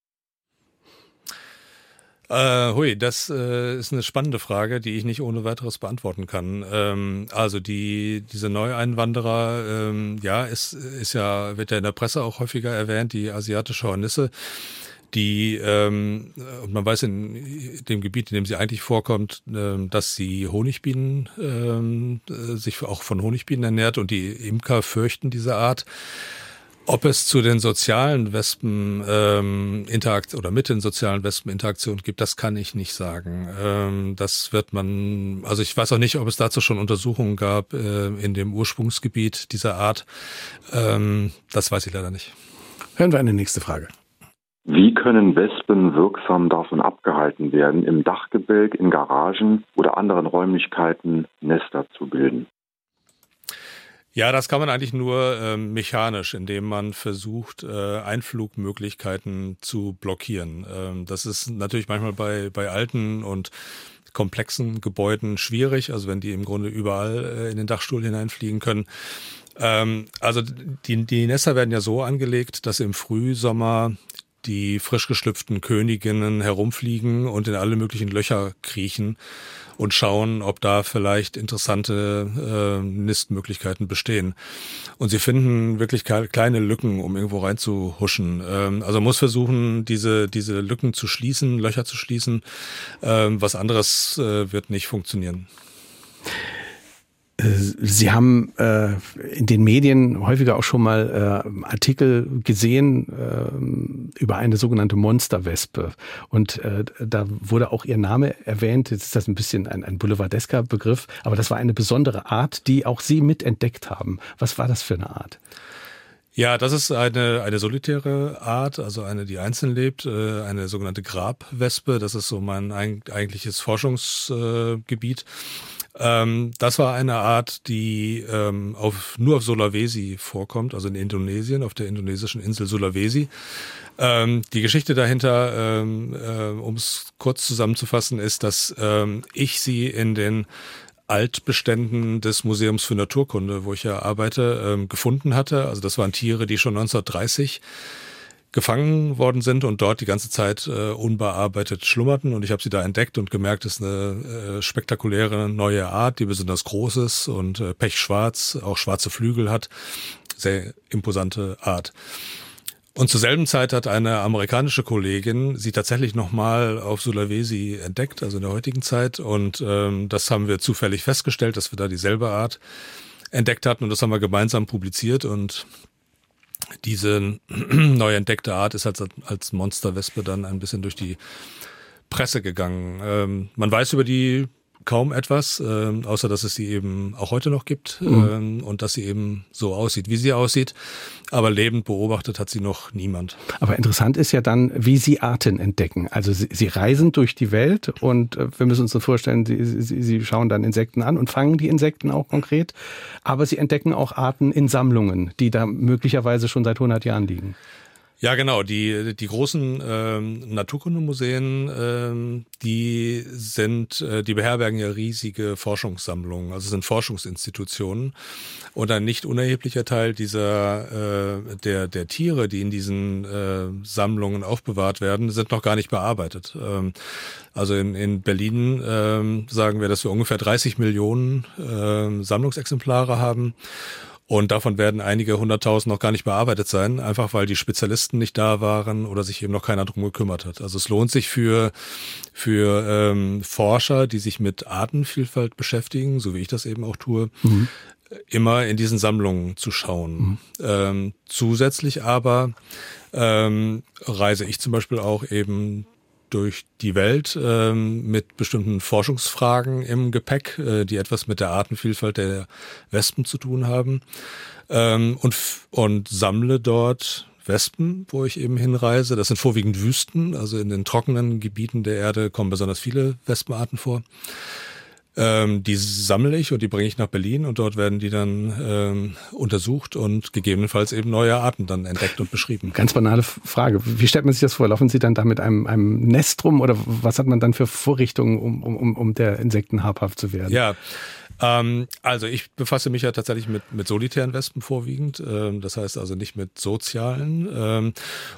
äh, hui, das äh, ist eine spannende Frage, die ich nicht ohne weiteres beantworten kann. Ähm, also die diese Neueinwanderer, ähm, ja, ist ist ja wird ja in der Presse auch häufiger erwähnt, die asiatische Hornisse die ähm, und man weiß in dem Gebiet, in dem sie eigentlich vorkommt, ähm, dass sie Honigbienen ähm, sich auch von Honigbienen ernährt und die Imker fürchten diese Art. Ob es zu den sozialen Wespen ähm, Interakt oder mit den sozialen Wespen Interaktion gibt, das kann ich nicht sagen. Ähm, das wird man, also ich weiß auch nicht, ob es dazu schon Untersuchungen gab äh, in dem Ursprungsgebiet dieser Art. Ähm, das weiß ich leider nicht. Hören wir eine nächste Frage. Wie können Wespen wirksam davon abgehalten werden, im Dachgebälk, in Garagen oder anderen Räumlichkeiten Nester zu bilden? Ja, das kann man eigentlich nur äh, mechanisch, indem man versucht, äh, Einflugmöglichkeiten zu blockieren. Ähm, das ist natürlich manchmal bei, bei alten und komplexen Gebäuden schwierig, also wenn die im Grunde überall äh, in den Dachstuhl hineinfliegen können. Ähm, also die, die Nester werden ja so angelegt, dass im Frühsommer die frisch geschlüpften Königinnen herumfliegen und in alle möglichen Löcher kriechen und schauen, ob da vielleicht interessante äh, Nistmöglichkeiten bestehen. Und sie finden wirklich kleine Lücken, um irgendwo reinzuhuschen. Ähm, also muss versuchen, diese, diese Lücken zu schließen, Löcher zu schließen. Ähm, was anderes äh, wird nicht funktionieren. Sie haben äh, in den Medien häufiger auch schon mal äh, Artikel gesehen äh, über eine sogenannte Monsterwespe. Und äh, da wurde auch Ihr Name erwähnt. Jetzt ist das ein bisschen ein, ein boulevardesker Begriff, aber das war eine besondere Art, die auch Sie mitentdeckt haben. Was war das für eine Art? Ja, das ist eine, eine solitäre Art, also eine, die einzeln lebt, äh, eine sogenannte Grabwespe. Das ist so mein eigentliches Forschungsgebiet. Ähm, das war eine Art, die ähm, auf, nur auf Sulawesi vorkommt, also in Indonesien, auf der indonesischen Insel Sulawesi. Ähm, die Geschichte dahinter, ähm, äh, um es kurz zusammenzufassen, ist, dass ähm, ich sie in den Altbeständen des Museums für Naturkunde, wo ich ja arbeite, ähm, gefunden hatte. Also das waren Tiere, die schon 1930 gefangen worden sind und dort die ganze Zeit äh, unbearbeitet schlummerten. Und ich habe sie da entdeckt und gemerkt, es ist eine äh, spektakuläre neue Art, die besonders groß ist und äh, pechschwarz, auch schwarze Flügel hat. Sehr imposante Art. Und zur selben Zeit hat eine amerikanische Kollegin sie tatsächlich nochmal auf Sulawesi entdeckt, also in der heutigen Zeit. Und ähm, das haben wir zufällig festgestellt, dass wir da dieselbe Art entdeckt hatten und das haben wir gemeinsam publiziert und diese neu entdeckte Art ist als, als Monsterwespe dann ein bisschen durch die Presse gegangen. Ähm, man weiß über die kaum etwas, äh, außer dass es sie eben auch heute noch gibt mhm. äh, und dass sie eben so aussieht, wie sie aussieht. Aber lebend beobachtet hat sie noch niemand. Aber interessant ist ja dann, wie sie Arten entdecken. Also sie, sie reisen durch die Welt und äh, wir müssen uns so vorstellen, sie, sie, sie schauen dann Insekten an und fangen die Insekten auch konkret. Aber sie entdecken auch Arten in Sammlungen, die da möglicherweise schon seit 100 Jahren liegen. Ja, genau. Die, die großen ähm, Naturkundemuseen, ähm, die sind, äh, die beherbergen ja riesige Forschungssammlungen, also sind Forschungsinstitutionen. Und ein nicht unerheblicher Teil dieser äh, der, der Tiere, die in diesen äh, Sammlungen aufbewahrt werden, sind noch gar nicht bearbeitet. Ähm, also in, in Berlin ähm, sagen wir, dass wir ungefähr 30 Millionen äh, Sammlungsexemplare haben. Und davon werden einige hunderttausend noch gar nicht bearbeitet sein, einfach weil die Spezialisten nicht da waren oder sich eben noch keiner drum gekümmert hat. Also es lohnt sich für, für ähm, Forscher, die sich mit Artenvielfalt beschäftigen, so wie ich das eben auch tue, mhm. immer in diesen Sammlungen zu schauen. Mhm. Ähm, zusätzlich aber ähm, reise ich zum Beispiel auch eben durch die Welt ähm, mit bestimmten Forschungsfragen im Gepäck, äh, die etwas mit der Artenvielfalt der Wespen zu tun haben ähm, und, und sammle dort Wespen, wo ich eben hinreise. Das sind vorwiegend Wüsten, also in den trockenen Gebieten der Erde kommen besonders viele Wespenarten vor. Ähm, die sammle ich und die bringe ich nach Berlin und dort werden die dann ähm, untersucht und gegebenenfalls eben neue Arten dann entdeckt und beschrieben. Ganz banale Frage. Wie stellt man sich das vor? Laufen Sie dann da mit einem, einem Nest rum oder was hat man dann für Vorrichtungen, um, um, um der Insekten habhaft zu werden? Ja, ähm, also ich befasse mich ja tatsächlich mit, mit solitären Wespen vorwiegend. Ähm, das heißt also nicht mit sozialen. Ähm,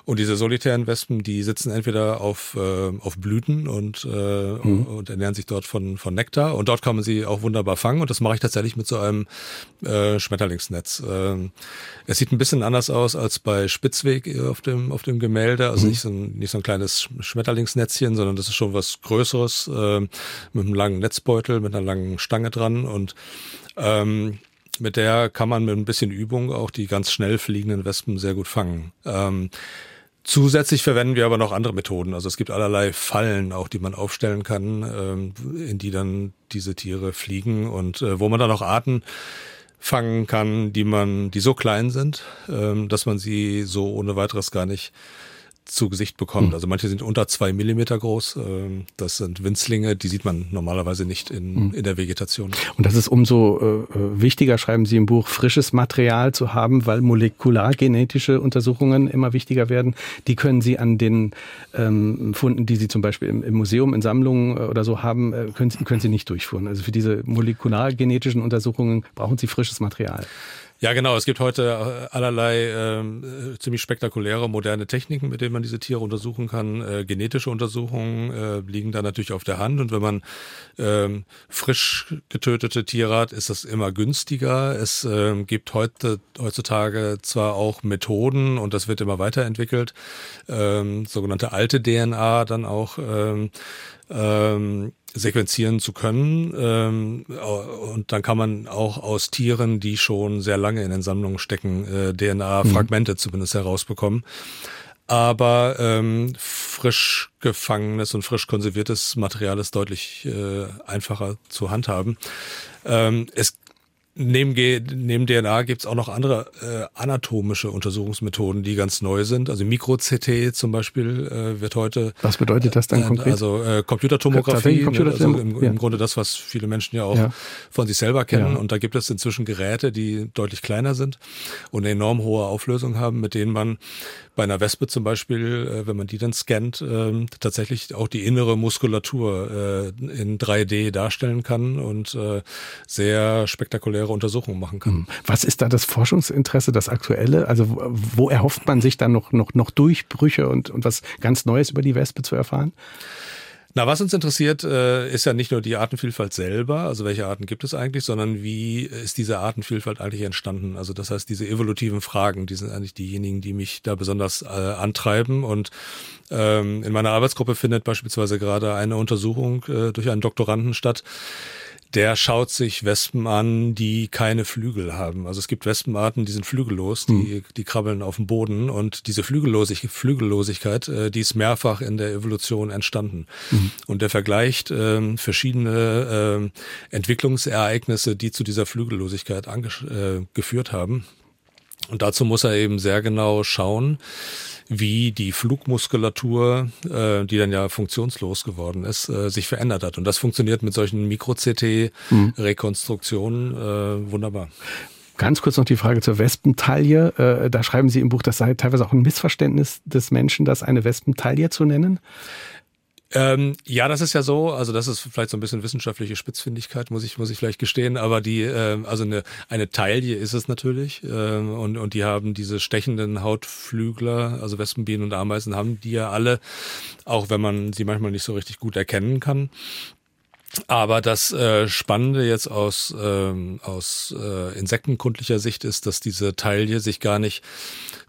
und diese solitären Wespen, die sitzen entweder auf, äh, auf Blüten und, äh, mhm. und ernähren sich dort von, von Nektar. Und dort kann man sie auch wunderbar fangen. Und das mache ich tatsächlich mit so einem äh, Schmetterlingsnetz. Ähm, es sieht ein bisschen anders aus als bei Spitzweg auf dem, auf dem Gemälde. Also mhm. nicht, so ein, nicht so ein kleines Schmetterlingsnetzchen, sondern das ist schon was Größeres äh, mit einem langen Netzbeutel, mit einer langen Stange dran und ähm, mit der kann man mit ein bisschen Übung auch die ganz schnell fliegenden Wespen sehr gut fangen. Ähm, Zusätzlich verwenden wir aber noch andere Methoden. Also es gibt allerlei Fallen auch, die man aufstellen kann, ähm, in die dann diese Tiere fliegen und äh, wo man dann auch Arten fangen kann, die man, die so klein sind, ähm, dass man sie so ohne weiteres gar nicht zu Gesicht bekommt. Mhm. Also manche sind unter zwei Millimeter groß. Ähm, das sind Winzlinge, die sieht man normalerweise nicht in, mhm. in der Vegetation. Und das ist umso äh, äh, wichtiger, schreiben Sie im Buch, frisches Material zu haben, weil molekulargenetische Untersuchungen immer wichtiger werden. Die können Sie an den ähm, Funden, die Sie zum Beispiel im, im Museum in Sammlungen äh, oder so haben, äh, können, Sie, können Sie nicht durchführen. Also für diese molekulargenetischen Untersuchungen brauchen Sie frisches Material. Ja, genau. Es gibt heute äh, allerlei ähm, äh, ziemlich spektakuläre moderne Techniken, mit denen man diese Tiere untersuchen kann. Äh, genetische Untersuchungen äh, liegen da natürlich auf der Hand. Und wenn man ähm, frisch getötete Tiere hat, ist das immer günstiger. Es ähm, gibt heute heutzutage zwar auch Methoden und das wird immer weiterentwickelt, ähm, sogenannte alte DNA dann auch. Ähm, ähm, sequenzieren zu können. Ähm, und dann kann man auch aus Tieren, die schon sehr lange in den Sammlungen stecken, äh, DNA-Fragmente mhm. zumindest herausbekommen. Aber ähm, frisch gefangenes und frisch konserviertes Material ist deutlich äh, einfacher zu handhaben. Ähm, es Neben, neben DNA gibt es auch noch andere äh, anatomische Untersuchungsmethoden, die ganz neu sind. Also Mikro-CT zum Beispiel äh, wird heute. Was bedeutet das dann äh, konkret? Also äh, Computertomographie, Computer also im, im Grunde das, was viele Menschen ja auch ja. von sich selber kennen. Ja. Und da gibt es inzwischen Geräte, die deutlich kleiner sind und eine enorm hohe Auflösung haben, mit denen man bei einer Wespe zum Beispiel, äh, wenn man die dann scannt, äh, tatsächlich auch die innere Muskulatur äh, in 3D darstellen kann und äh, sehr spektakuläre Untersuchungen machen kann. Hm. Was ist da das Forschungsinteresse, das aktuelle? Also wo erhofft man sich dann noch, noch, noch Durchbrüche und, und was ganz Neues über die Wespe zu erfahren? Na, was uns interessiert, äh, ist ja nicht nur die Artenvielfalt selber, also welche Arten gibt es eigentlich, sondern wie ist diese Artenvielfalt eigentlich entstanden? Also das heißt, diese evolutiven Fragen, die sind eigentlich diejenigen, die mich da besonders äh, antreiben. Und ähm, in meiner Arbeitsgruppe findet beispielsweise gerade eine Untersuchung äh, durch einen Doktoranden statt, der schaut sich Wespen an, die keine Flügel haben. Also es gibt Wespenarten, die sind flügellos, die, mhm. die krabbeln auf dem Boden und diese Flügellosig Flügellosigkeit, äh, die ist mehrfach in der Evolution entstanden. Mhm. Und der vergleicht äh, verschiedene äh, Entwicklungsereignisse, die zu dieser Flügellosigkeit äh, geführt haben. Und dazu muss er eben sehr genau schauen, wie die Flugmuskulatur, äh, die dann ja funktionslos geworden ist, äh, sich verändert hat. Und das funktioniert mit solchen Mikro-CT-Rekonstruktionen äh, wunderbar. Ganz kurz noch die Frage zur Wespentaille. Äh, da schreiben Sie im Buch, das sei teilweise auch ein Missverständnis des Menschen, das eine Wespentaille zu nennen. Ähm, ja, das ist ja so. Also das ist vielleicht so ein bisschen wissenschaftliche Spitzfindigkeit, muss ich muss ich vielleicht gestehen. Aber die, äh, also eine eine Taille ist es natürlich. Äh, und und die haben diese stechenden Hautflügler, also Wespenbienen und Ameisen haben die ja alle, auch wenn man sie manchmal nicht so richtig gut erkennen kann. Aber das äh, Spannende jetzt aus, ähm, aus äh, insektenkundlicher Sicht ist, dass diese Taille sich gar nicht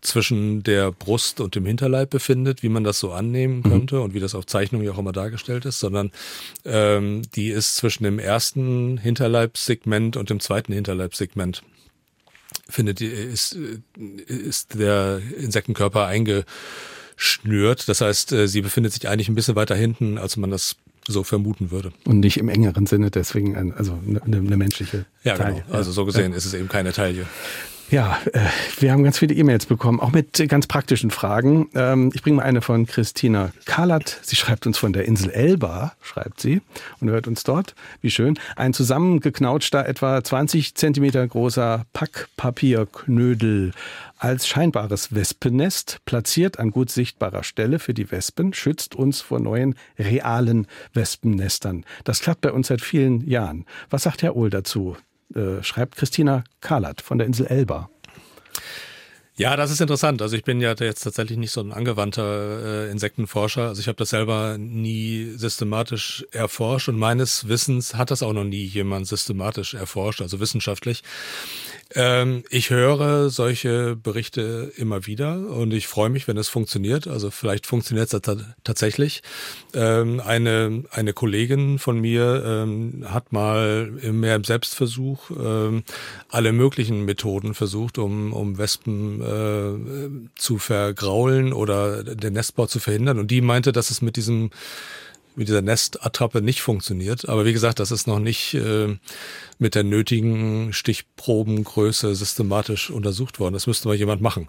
zwischen der Brust und dem Hinterleib befindet, wie man das so annehmen mhm. könnte mhm. und wie das auf Zeichnungen ja auch immer dargestellt ist, sondern ähm, die ist zwischen dem ersten Hinterleibssegment und dem zweiten Hinterleibssegment findet ist, ist der Insektenkörper eingeschnürt. Das heißt, äh, sie befindet sich eigentlich ein bisschen weiter hinten, als man das so vermuten würde. Und nicht im engeren Sinne deswegen ein, also eine, eine menschliche ja, genau. Taille. Genau. Also so gesehen ja. ist es eben keine Taille. Ja, äh, wir haben ganz viele E-Mails bekommen, auch mit ganz praktischen Fragen. Ähm, ich bringe mal eine von Christina Kalat. Sie schreibt uns von der Insel Elba, schreibt sie, und hört uns dort. Wie schön. Ein zusammengeknautschter, etwa 20 Zentimeter großer Packpapierknödel als scheinbares Wespennest, platziert an gut sichtbarer Stelle für die Wespen, schützt uns vor neuen realen Wespennestern. Das klappt bei uns seit vielen Jahren. Was sagt Herr Ohl dazu? Äh, schreibt Christina Kalat von der Insel Elba. Ja, das ist interessant. Also ich bin ja jetzt tatsächlich nicht so ein angewandter äh, Insektenforscher. Also ich habe das selber nie systematisch erforscht und meines Wissens hat das auch noch nie jemand systematisch erforscht, also wissenschaftlich. Ähm, ich höre solche Berichte immer wieder und ich freue mich, wenn es funktioniert. Also vielleicht funktioniert es tatsächlich. Ähm, eine, eine Kollegin von mir ähm, hat mal mehr im Selbstversuch ähm, alle möglichen Methoden versucht, um, um Wespen äh, zu vergraulen oder den Nestbau zu verhindern. Und die meinte, dass es mit diesem mit dieser Nestattrappe nicht funktioniert. Aber wie gesagt, das ist noch nicht äh, mit der nötigen Stichprobengröße systematisch untersucht worden. Das müsste mal jemand machen.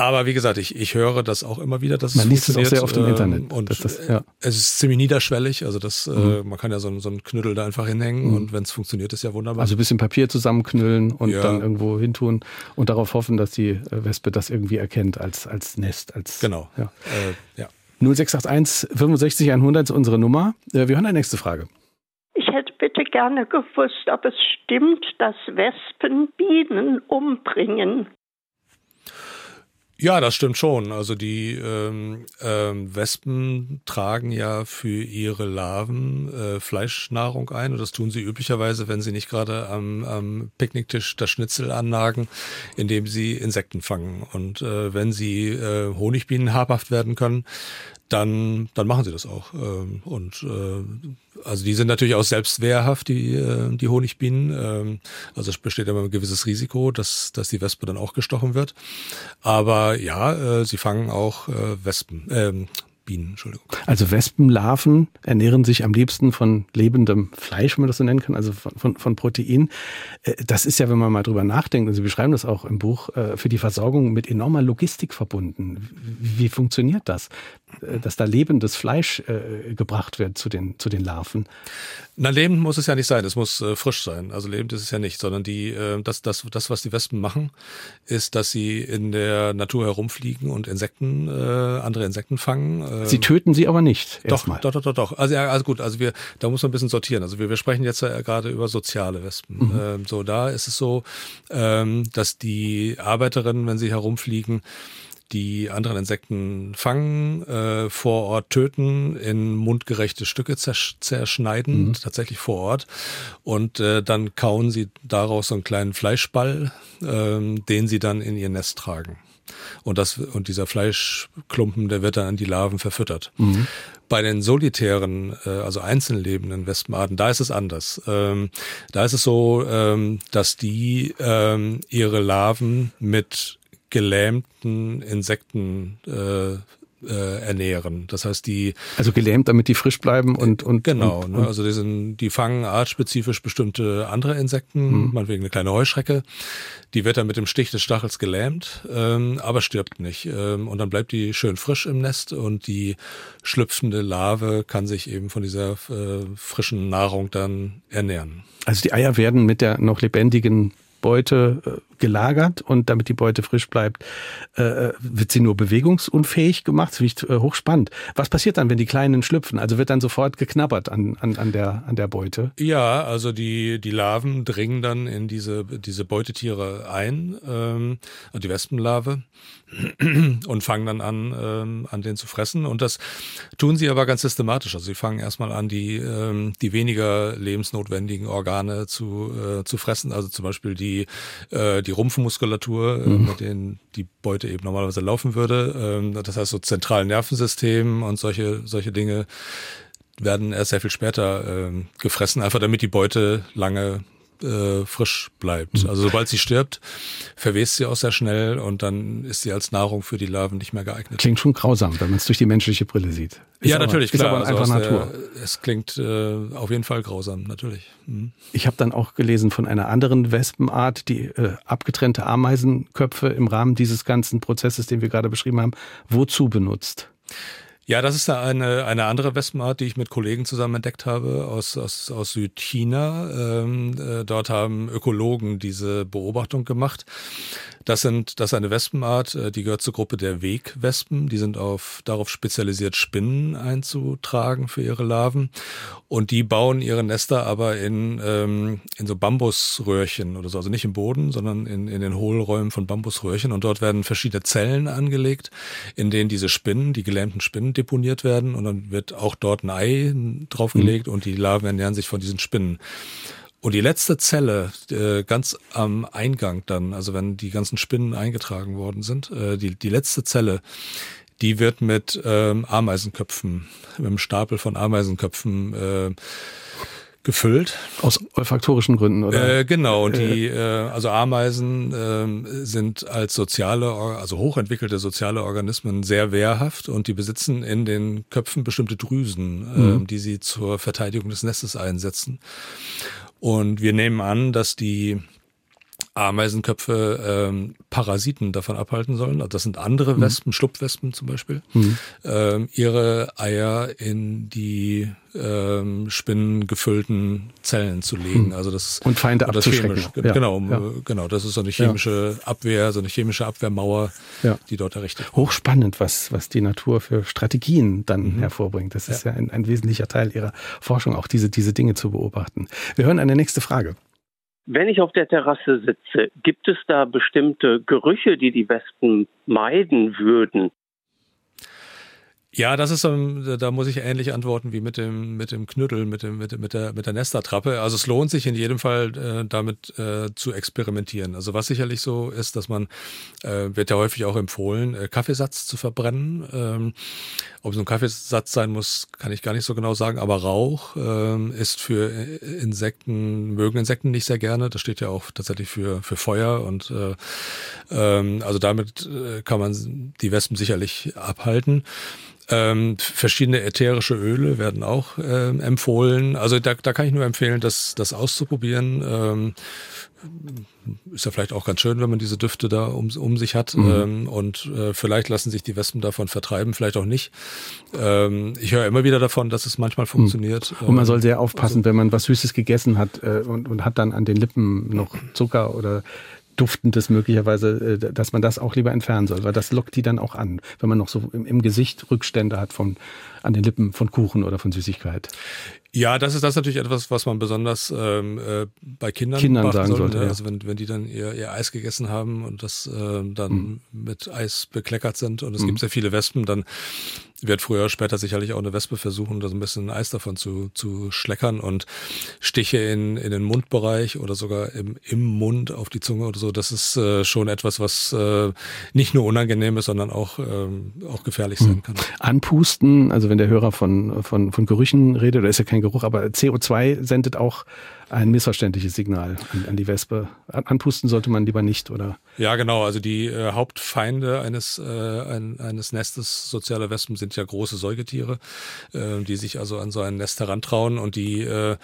Aber wie gesagt, ich, ich höre das auch immer wieder, dass man es liest es auch sehr oft im Internet. Und das, ja. es ist ziemlich niederschwellig. Also das, äh, mhm. äh, man kann ja so, so einen Knüttel da einfach hinhängen mhm. und wenn es funktioniert, ist ja wunderbar. Also ein bisschen Papier zusammenknüllen und Ja. dann irgendwo hintun und darauf hoffen, dass die äh, Wespe das irgendwie erkennt als, als Nest. Als, genau. Ja. Äh, ja. 0681 65 100 ist unsere Nummer. Äh, Wir hören eine nächste Frage. Ich hätte bitte gerne gewusst, ob es stimmt, dass Wespen Bienen umbringen. Ja, das stimmt schon. Also die ähm, ähm, Wespen tragen ja für ihre Larven äh, Fleischnahrung ein und das tun sie üblicherweise, wenn sie nicht gerade am, am Picknicktisch das Schnitzel annagen, indem sie Insekten fangen. Und äh, wenn sie äh, Honigbienen habhaft werden können, dann, dann machen sie das auch. Ähm, Und äh, also die sind natürlich auch selbst wehrhaft, die, äh, die Honigbienen. Ähm, Also es besteht immer ein gewisses Risiko, dass, dass die Wespe dann auch gestochen wird. Aber ja, äh, sie fangen auch äh, Wespen, ähm, Bienen, Entschuldigung. Also Wespenlarven ernähren sich am liebsten von lebendem Fleisch, wenn man das so nennen kann, also von, von, von Protein. Äh, Das ist ja, wenn man mal drüber nachdenkt, und Sie beschreiben das auch im Buch, äh, für die Versorgung mit enormer Logistik verbunden. Wie, wie funktioniert das? Äh, Dass da lebendes Fleisch äh, gebracht wird zu den, zu den Larven. Na, lebend muss es ja nicht sein, es muss äh, frisch sein. Also lebend ist es ja nicht, sondern die, äh, das, das, das, was die Wespen machen, ist, dass sie in der Natur herumfliegen und Insekten, äh, andere Insekten fangen. Äh, Sie töten sie aber nicht. Doch, erstmal. doch, doch, doch, doch. Also ja, also gut, also wir, da muss man ein bisschen sortieren. Also wir, wir sprechen jetzt ja gerade über soziale Wespen. Mhm. Ähm, so, da ist es so, ähm, dass die Arbeiterinnen, wenn sie herumfliegen, die anderen Insekten fangen, äh, vor Ort töten, in mundgerechte Stücke zersch zerschneiden, Mhm. tatsächlich vor Ort. Und äh, dann kauen sie daraus so einen kleinen Fleischball, ähm, den sie dann in ihr Nest tragen. Und, das, und dieser Fleischklumpen, der wird dann an die Larven verfüttert. Mhm. Bei den solitären, äh, also einzeln lebenden Wespenarten, da ist es anders. Ähm, da ist es so, ähm, dass die ähm, ihre Larven mit gelähmten Insekten äh, äh, ernähren. Das heißt, die Also gelähmt, damit die frisch bleiben und und genau, und, ne? also die sind, die fangen artspezifisch bestimmte andere Insekten, Mhm. meinetwegen eine kleine Heuschrecke. Die wird dann mit dem Stich des Stachels gelähmt, ähm, aber stirbt nicht. Ähm, und dann bleibt die schön frisch im Nest und die schlüpfende Larve kann sich eben von dieser äh, frischen Nahrung dann ernähren. Also die Eier werden mit der noch lebendigen Beute äh, gelagert und damit die Beute frisch bleibt, äh, wird sie nur bewegungsunfähig gemacht. Das finde ich äh, hochspannend. Was passiert dann, wenn die Kleinen schlüpfen? Also wird dann sofort geknabbert an, an, an, der, an der Beute? Ja, also die, die Larven dringen dann in diese, diese Beutetiere ein, ähm, die Wespenlarve, und fangen dann an, ähm, an den zu fressen. Und das tun sie aber ganz systematisch. Also sie fangen erstmal an, die, ähm, die weniger lebensnotwendigen Organe zu, äh, zu fressen. Also zum Beispiel die, äh, die Rumpfmuskulatur, äh, Mhm. mit denen die Beute eben normalerweise laufen würde. Ähm, das heißt so zentralen Nervensystem und solche, solche Dinge werden erst sehr viel später ähm, gefressen, einfach damit die Beute lange äh, frisch bleibt. Also sobald sie stirbt, verwest sie auch sehr schnell und dann ist sie als Nahrung für die Larven nicht mehr geeignet. Klingt schon grausam, wenn man es durch die menschliche Brille sieht. Ist ja, aber, natürlich, ist klar. aber Also einfach aus der- Natur. es klingt äh, auf jeden Fall grausam, natürlich. Mhm. Ich habe dann auch gelesen von einer anderen Wespenart, die äh, abgetrennte Ameisenköpfe im Rahmen dieses ganzen Prozesses, den wir gerade beschrieben haben, wozu benutzt? Ja, das ist eine, eine andere Wespenart, die ich mit Kollegen zusammen entdeckt habe aus, aus, aus Südchina. Ähm, äh, dort haben Ökologen diese Beobachtung gemacht. Das sind, das ist eine Wespenart, äh, die gehört zur Gruppe der Wegwespen. Die sind auf, darauf spezialisiert, Spinnen einzutragen für ihre Larven. Und die bauen ihre Nester aber in, ähm, in so Bambusröhrchen oder so. Also nicht im Boden, sondern in, in den Hohlräumen von Bambusröhrchen. Und dort werden verschiedene Zellen angelegt, in denen diese Spinnen, die gelähmten Spinnen deponiert werden. Und dann wird auch dort ein Ei draufgelegt und die Larven ernähren sich von diesen Spinnen. Und die letzte Zelle, äh, ganz am Eingang dann, also wenn die ganzen Spinnen eingetragen worden sind, äh, die, die letzte Zelle, die wird mit ähm, Ameisenköpfen, mit einem Stapel von Ameisenköpfen äh, gefüllt. Aus olfaktorischen Gründen, oder? Äh, genau, die, äh, also Ameisen äh, sind als soziale, also hochentwickelte soziale Organismen sehr wehrhaft und die besitzen in den Köpfen bestimmte Drüsen, äh, mhm. die sie zur Verteidigung des Nestes einsetzen. Und wir nehmen an, dass die Ameisenköpfe ähm, Parasiten davon abhalten sollen. Also das sind andere mhm. Wespen, mhm. Schlupfwespen zum Beispiel, mhm. ähm, ihre Eier in die ähm, spinnengefüllten Zellen zu legen. Mhm. Also das und Feinde das abzuschrecken. Chemisch, ja. Genau, ja. genau. Das ist so eine chemische ja. Abwehr, so eine chemische Abwehrmauer, die dort errichtet. Hochspannend, was was die Natur für Strategien dann mhm. hervorbringt. Das ist ja, ein, ein wesentlicher Teil ihrer Forschung, auch diese diese Dinge zu beobachten. Wir hören eine nächste Frage. Wenn ich auf der Terrasse sitze, gibt es da bestimmte Gerüche, die die Wespen meiden würden? Ja, das ist, da muss ich ähnlich antworten wie mit dem, mit dem Knüttel, mit dem, mit, mit der, mit der Nestertrappe. Also es lohnt sich in jedem Fall, äh, damit äh, zu experimentieren. Also was sicherlich so ist, dass man, äh, wird ja häufig auch empfohlen, äh, Kaffeesatz zu verbrennen. Ähm, ob es ein Kaffeesatz sein muss, kann ich gar nicht so genau sagen, aber Rauch ähm, ist für äh, Insekten, mögen Insekten nicht sehr gerne. Das steht ja auch tatsächlich für, für Feuer und äh, ähm, also damit äh, kann man die Wespen sicherlich abhalten. Ähm, verschiedene ätherische Öle werden auch ähm, empfohlen. Also da, da kann ich nur empfehlen, das, das auszuprobieren. Ähm, ist ja vielleicht auch ganz schön, wenn man diese Düfte da um, um sich hat. Mhm. Ähm, und äh, vielleicht lassen sich die Wespen davon vertreiben, vielleicht auch nicht. Ähm, ich höre immer wieder davon, dass es manchmal mhm. funktioniert. Und man soll sehr aufpassen, also, wenn man was Süßes gegessen hat äh, und, und hat dann an den Lippen noch Zucker oder Duftendes möglicherweise, äh, dass man das auch lieber entfernen soll, weil das lockt die dann auch an, wenn man noch so im, im Gesicht Rückstände hat von an den Lippen von Kuchen oder von Süßigkeit. Ja, das ist das ist natürlich etwas, was man besonders ähm, äh, bei Kindern, Kindern sagen sollte. Ja. Also wenn, wenn die dann ihr, ihr Eis gegessen haben und das äh, dann mhm. mit Eis bekleckert sind und es mhm. gibt sehr viele Wespen, dann wird früher oder später sicherlich auch eine Wespe versuchen, da so ein bisschen Eis davon zu, zu schleckern und Stiche in, in den Mundbereich oder sogar im, im Mund auf die Zunge oder so. Das ist äh, schon etwas, was äh, nicht nur unangenehm ist, sondern auch, ähm, auch gefährlich sein mhm. kann. Anpusten, also wenn der Hörer von, von, von Gerüchen redet, oder ist ja kein Geruch, aber CO2 sendet auch ein missverständliches Signal an, an die Wespe. Anpusten sollte man lieber nicht, oder? Ja, genau. Also die äh, Hauptfeinde eines, äh, ein, eines Nestes sozialer Wespen sind ja große Säugetiere, äh, die sich also an so ein Nest herantrauen und die äh,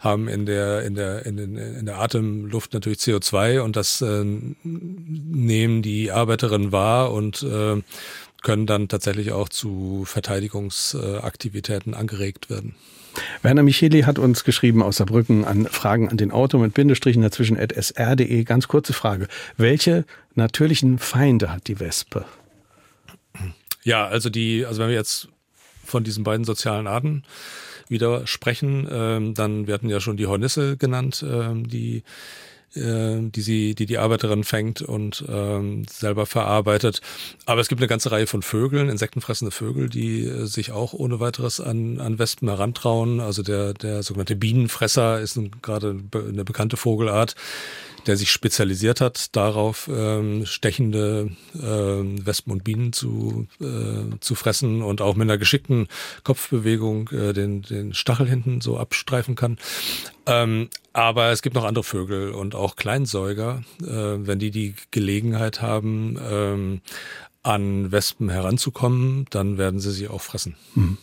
haben in der, in der, in, den, in der Atemluft natürlich CO2 und das äh, nehmen die Arbeiterinnen wahr und äh, können dann tatsächlich auch zu Verteidigungsaktivitäten angeregt werden. Werner Micheli hat uns geschrieben aus Saarbrücken an Fragen an den Auto mit Bindestrichen dazwischen at sr.de. Ganz kurze Frage. Welche natürlichen Feinde hat die Wespe? Ja, also die, also wenn wir jetzt von diesen beiden sozialen Arten wieder sprechen, ähm, dann werden ja schon die Hornisse genannt, ähm, die die sie, die die Arbeiterin fängt und ähm, selber verarbeitet. Aber es gibt eine ganze Reihe von Vögeln, insektenfressende Vögel, die äh, sich auch ohne weiteres an, an Wespen herantrauen. Also der, der sogenannte Bienenfresser ist gerade eine bekannte Vogelart, der sich spezialisiert hat, darauf ähm, stechende äh, Wespen und Bienen zu, äh, zu fressen und auch mit einer geschickten Kopfbewegung äh, den, den Stachel hinten so abstreifen kann. Ähm, aber es gibt noch andere Vögel und auch Kleinsäuger, äh, wenn die die Gelegenheit haben, ähm, an Wespen heranzukommen, dann werden sie sie auch fressen. Mhm.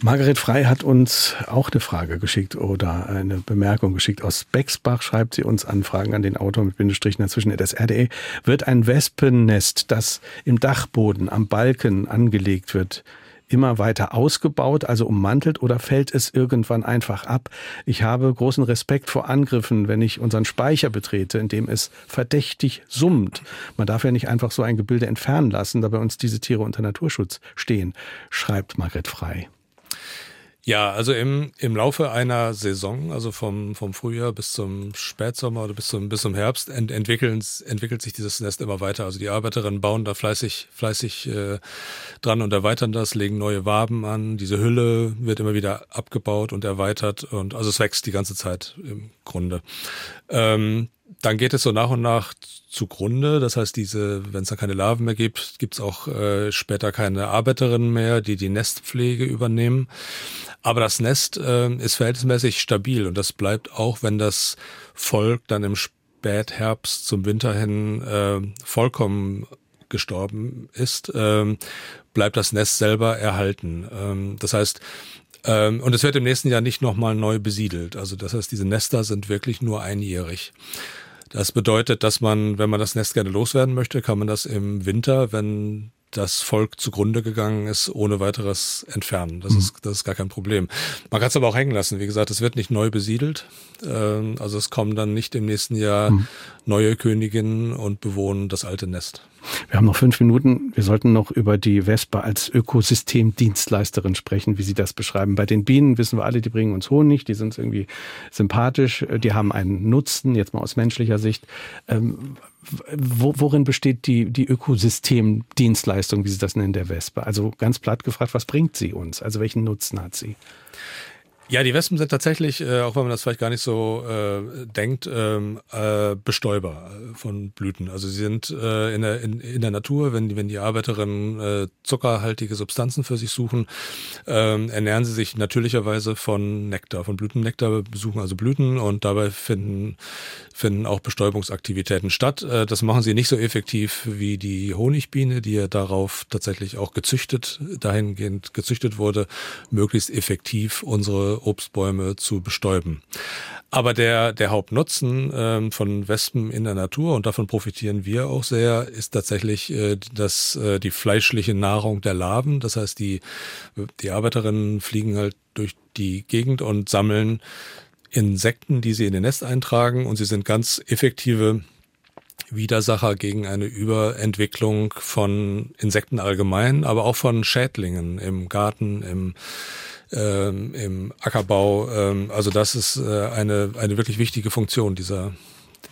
Margaret Frei hat uns auch eine Frage geschickt oder eine Bemerkung geschickt. Aus Bexbach schreibt sie uns Anfragen an den Autor mit Bindestrichen dazwischen das RDE. Wird ein Wespennest, das im Dachboden am Balken angelegt wird, immer weiter ausgebaut, also ummantelt, oder fällt es irgendwann einfach ab? Ich habe großen Respekt vor Angriffen, wenn ich unseren Speicher betrete, in dem es verdächtig summt. Man darf ja nicht einfach so ein Gebilde entfernen lassen, da bei uns diese Tiere unter Naturschutz stehen, schreibt Margret Frei. Ja, also im, im Laufe einer Saison, also vom, vom Frühjahr bis zum Spätsommer oder bis zum, bis zum Herbst, ent, entwickeln, entwickelt sich dieses Nest immer weiter. Also die Arbeiterinnen bauen da fleißig, fleißig äh, dran und erweitern das, legen neue Waben an. Diese Hülle wird immer wieder abgebaut und erweitert und also es wächst die ganze Zeit im Grunde. Ähm, dann geht es so nach und nach zugrunde. Das heißt, diese, wenn es da keine Larven mehr gibt, gibt es auch äh, später keine Arbeiterinnen mehr, die die Nestpflege übernehmen. Aber das Nest äh, ist verhältnismäßig stabil und das bleibt auch, wenn das Volk dann im Spätherbst zum Winter hin äh, vollkommen gestorben ist, äh, bleibt das Nest selber erhalten. Ähm, das heißt, ähm, und es wird im nächsten Jahr nicht nochmal neu besiedelt. Also das heißt, diese Nester sind wirklich nur einjährig. Das bedeutet, dass man, wenn man das Nest gerne loswerden möchte, kann man das im Winter, wenn das Volk zugrunde gegangen ist, ohne weiteres entfernen. Das, mhm. ist, das ist gar kein Problem. Man kann es aber auch hängen lassen. Wie gesagt, es wird nicht neu besiedelt. Ähm, also es kommen dann nicht im nächsten Jahr mhm. neue Königinnen und bewohnen das alte Nest. Wir haben noch fünf Minuten. Wir sollten noch über die Wespe als Ökosystemdienstleisterin sprechen, wie Sie das beschreiben. Bei den Bienen wissen wir alle, die bringen uns Honig, die sind irgendwie sympathisch, die haben einen Nutzen, jetzt mal aus menschlicher Sicht. Ähm, worin besteht die, die Ökosystemdienstleistung, wie Sie das nennen, der Wespe? Also ganz platt gefragt, was bringt sie uns? Also welchen Nutzen hat sie? Ja, die Wespen sind tatsächlich, äh, auch wenn man das vielleicht gar nicht so äh, denkt, ähm, äh, Bestäuber äh, von Blüten. Also sie sind äh, in, der, in, in der Natur, wenn, wenn die Arbeiterinnen äh, zuckerhaltige Substanzen für sich suchen, ähm, ernähren sie sich natürlicherweise von Nektar, von Blütennektar, besuchen also Blüten und dabei finden, finden auch Bestäubungsaktivitäten statt. Äh, das machen sie nicht so effektiv wie die Honigbiene, die ja darauf tatsächlich auch gezüchtet, dahingehend gezüchtet wurde, möglichst effektiv unsere Obstbäume zu bestäuben. Aber der, der Hauptnutzen ähm, von Wespen in der Natur, und davon profitieren wir auch sehr, ist tatsächlich äh, das, äh, die fleischliche Nahrung der Larven. Das heißt, die, die Arbeiterinnen fliegen halt durch die Gegend und sammeln Insekten, die sie in den Nest eintragen und sie sind ganz effektive Widersacher gegen eine Überentwicklung von Insekten allgemein, aber auch von Schädlingen im Garten, im ähm, im Ackerbau. Ähm, also das ist äh, eine, eine wirklich wichtige Funktion dieser,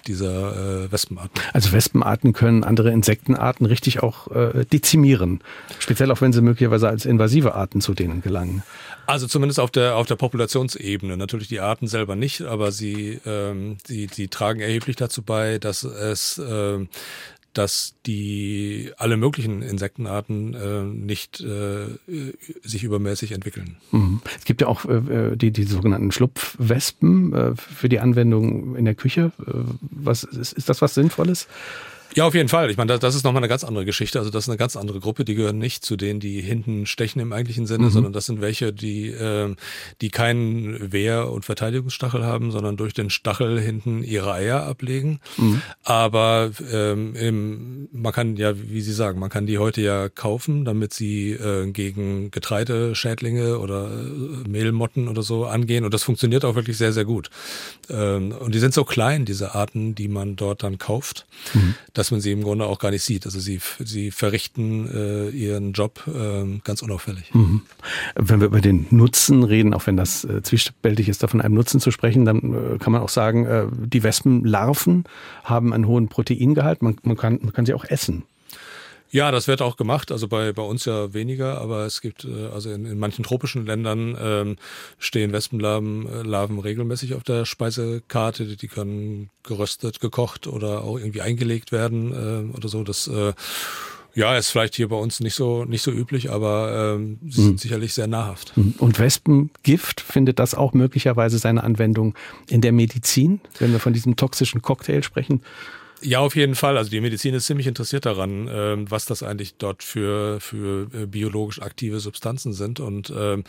dieser äh, Wespenarten. Also Wespenarten können andere Insektenarten richtig auch äh, dezimieren. Speziell auch wenn sie möglicherweise als invasive Arten zu denen gelangen. Also zumindest auf der auf der Populationsebene. Natürlich die Arten selber nicht, aber sie ähm, sie, sie tragen erheblich dazu bei, dass es äh, dass die alle möglichen Insektenarten äh, nicht äh, sich übermäßig entwickeln. Mhm. Es gibt ja auch äh, äh, die, die sogenannten Schlupfwespen äh, für die Anwendung in der Küche. Äh, was ist, ist das was Sinnvolles? Ja, auf jeden Fall. Ich meine, das ist nochmal eine ganz andere Geschichte. Also das ist eine ganz andere Gruppe. Die gehören nicht zu denen, die hinten stechen im eigentlichen Sinne, mhm. sondern das sind welche, die, äh, die keinen Wehr- und Verteidigungsstachel haben, sondern durch den Stachel hinten ihre Eier ablegen. Mhm. Aber ähm, im, man kann ja, wie Sie sagen, man kann die heute ja kaufen, damit sie äh, gegen Getreideschädlinge oder äh, Mehlmotten oder so angehen. Und das funktioniert auch wirklich sehr, sehr gut. Ähm, und die sind so klein, diese Arten, die man dort dann kauft. Mhm dass man sie im Grunde auch gar nicht sieht. Also sie, sie verrichten äh, ihren Job äh, ganz unauffällig. Mhm. Wenn wir über den Nutzen reden, auch wenn das äh, zwiespältig ist, da von einem Nutzen zu sprechen, dann äh, kann man auch sagen, äh, die Wespenlarven haben einen hohen Proteingehalt. Man, man, kann, man kann sie auch essen. Ja, das wird auch gemacht. Also bei, bei uns ja weniger, aber es gibt, äh, also in, in manchen tropischen Ländern ähm, stehen Wespenlarven äh, Larven regelmäßig auf der Speisekarte. Die können geröstet, gekocht oder auch irgendwie eingelegt werden äh, oder so. Das äh, ja, ist vielleicht hier bei uns nicht so nicht so üblich, aber ähm, sie sind mhm. sicherlich sehr nahrhaft. Mhm. Und Wespengift findet das auch möglicherweise seine Anwendung in der Medizin, wenn wir von diesem toxischen Cocktail sprechen? Ja, auf jeden Fall. Also die Medizin ist ziemlich interessiert daran, ähm, was das eigentlich dort für, für äh, biologisch aktive Substanzen sind. Und ähm,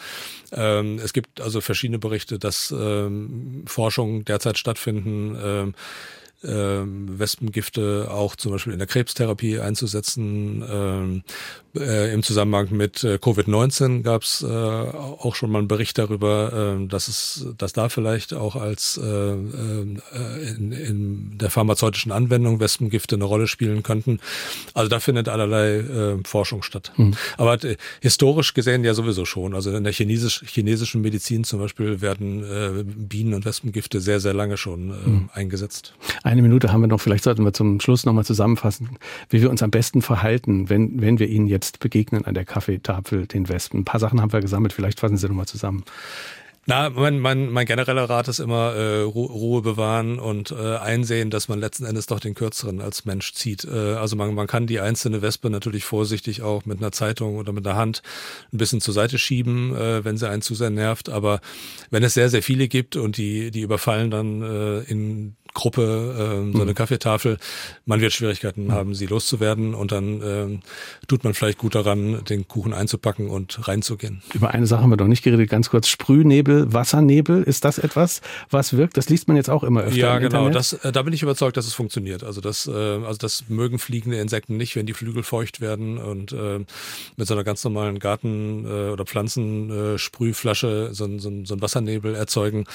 ähm, es gibt also verschiedene Berichte, dass ähm, Forschungen derzeit stattfinden, ähm, ähm, Wespengifte auch zum Beispiel in der Krebstherapie einzusetzen. Ähm, äh, Im Zusammenhang mit äh, Covid-19 gab es äh, auch schon mal einen Bericht darüber, äh, dass es, dass da vielleicht auch als äh, äh, in, in der pharmazeutischen Anwendung Wespengifte eine Rolle spielen könnten. Also da findet allerlei äh, Forschung statt. Hm. Aber äh, historisch gesehen ja sowieso schon. Also in der chinesisch, chinesischen Medizin zum Beispiel werden Bienen- und Wespengifte sehr, sehr lange schon äh, hm. eingesetzt. Eine Minute haben wir noch. Vielleicht sollten wir zum Schluss nochmal zusammenfassen, wie wir uns am besten verhalten, wenn, wenn wir ihnen jetzt begegnen an der Kaffeetafel, den Wespen. Ein paar Sachen haben wir gesammelt. Vielleicht fassen Sie nochmal zusammen. Na, mein, mein, mein genereller Rat ist immer äh, Ruhe bewahren und äh, einsehen, dass man letzten Endes doch den kürzeren als Mensch zieht. Äh, also man, man kann die einzelne Wespe natürlich vorsichtig auch mit einer Zeitung oder mit der Hand ein bisschen zur Seite schieben, äh, wenn sie einen zu sehr nervt. Aber wenn es sehr, sehr viele gibt und die, die überfallen dann äh, in Gruppe, ähm, so eine mhm. Kaffeetafel. Man wird Schwierigkeiten mhm. haben, sie loszuwerden und dann ähm, tut man vielleicht gut daran, den Kuchen einzupacken und reinzugehen. Über eine Sache haben wir doch nicht geredet, ganz kurz. Sprühnebel, Wassernebel, ist das etwas, was wirkt? Das liest man jetzt auch immer öfter. Ja, genau. Das, äh, da bin ich überzeugt, dass es funktioniert. Also das, äh, also das mögen fliegende Insekten nicht, wenn die Flügel feucht werden und äh, mit so einer ganz normalen Garten- äh, oder Pflanzensprühflasche so, so, so ein Wassernebel erzeugen.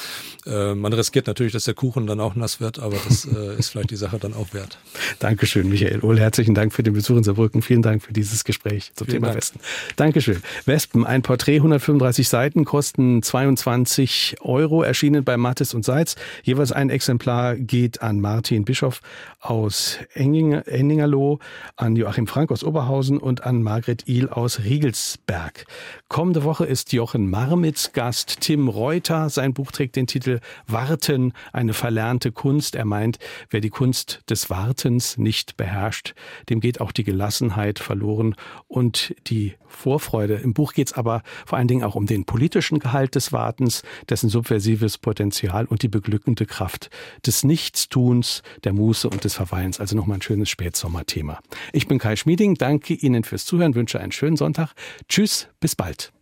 Äh, man riskiert natürlich, dass der Kuchen dann auch nass wird wird, aber das äh, ist vielleicht die Sache dann auch wert. Dankeschön, Michael Ohl. Herzlichen Dank für den Besuch in Saarbrücken. Vielen Dank für dieses Gespräch zum Vielen Thema Dank. Westen. Dankeschön. Wespen, ein Porträt, 135 Seiten, kosten 22 Euro, erschienen bei Mattes und Seitz. Jeweils ein Exemplar geht an Martin Bischoff aus Enningerloh, an Joachim Frank aus Oberhausen und an Margret Ihl aus Riegelsberg. Kommende Woche ist Jochen Marmitz Gast, Tim Reuter. Sein Buch trägt den Titel Warten, eine verlernte Kunst. Kunst. Er meint, wer die Kunst des Wartens nicht beherrscht, dem geht auch die Gelassenheit verloren und die Vorfreude. Im Buch geht es aber vor allen Dingen auch um den politischen Gehalt des Wartens, dessen subversives Potenzial und die beglückende Kraft des Nichtstuns, der Muße und des Verweilens. Also nochmal ein schönes Spätsommerthema. Ich bin Kai Schmieding, danke Ihnen fürs Zuhören, wünsche einen schönen Sonntag. Tschüss, bis bald.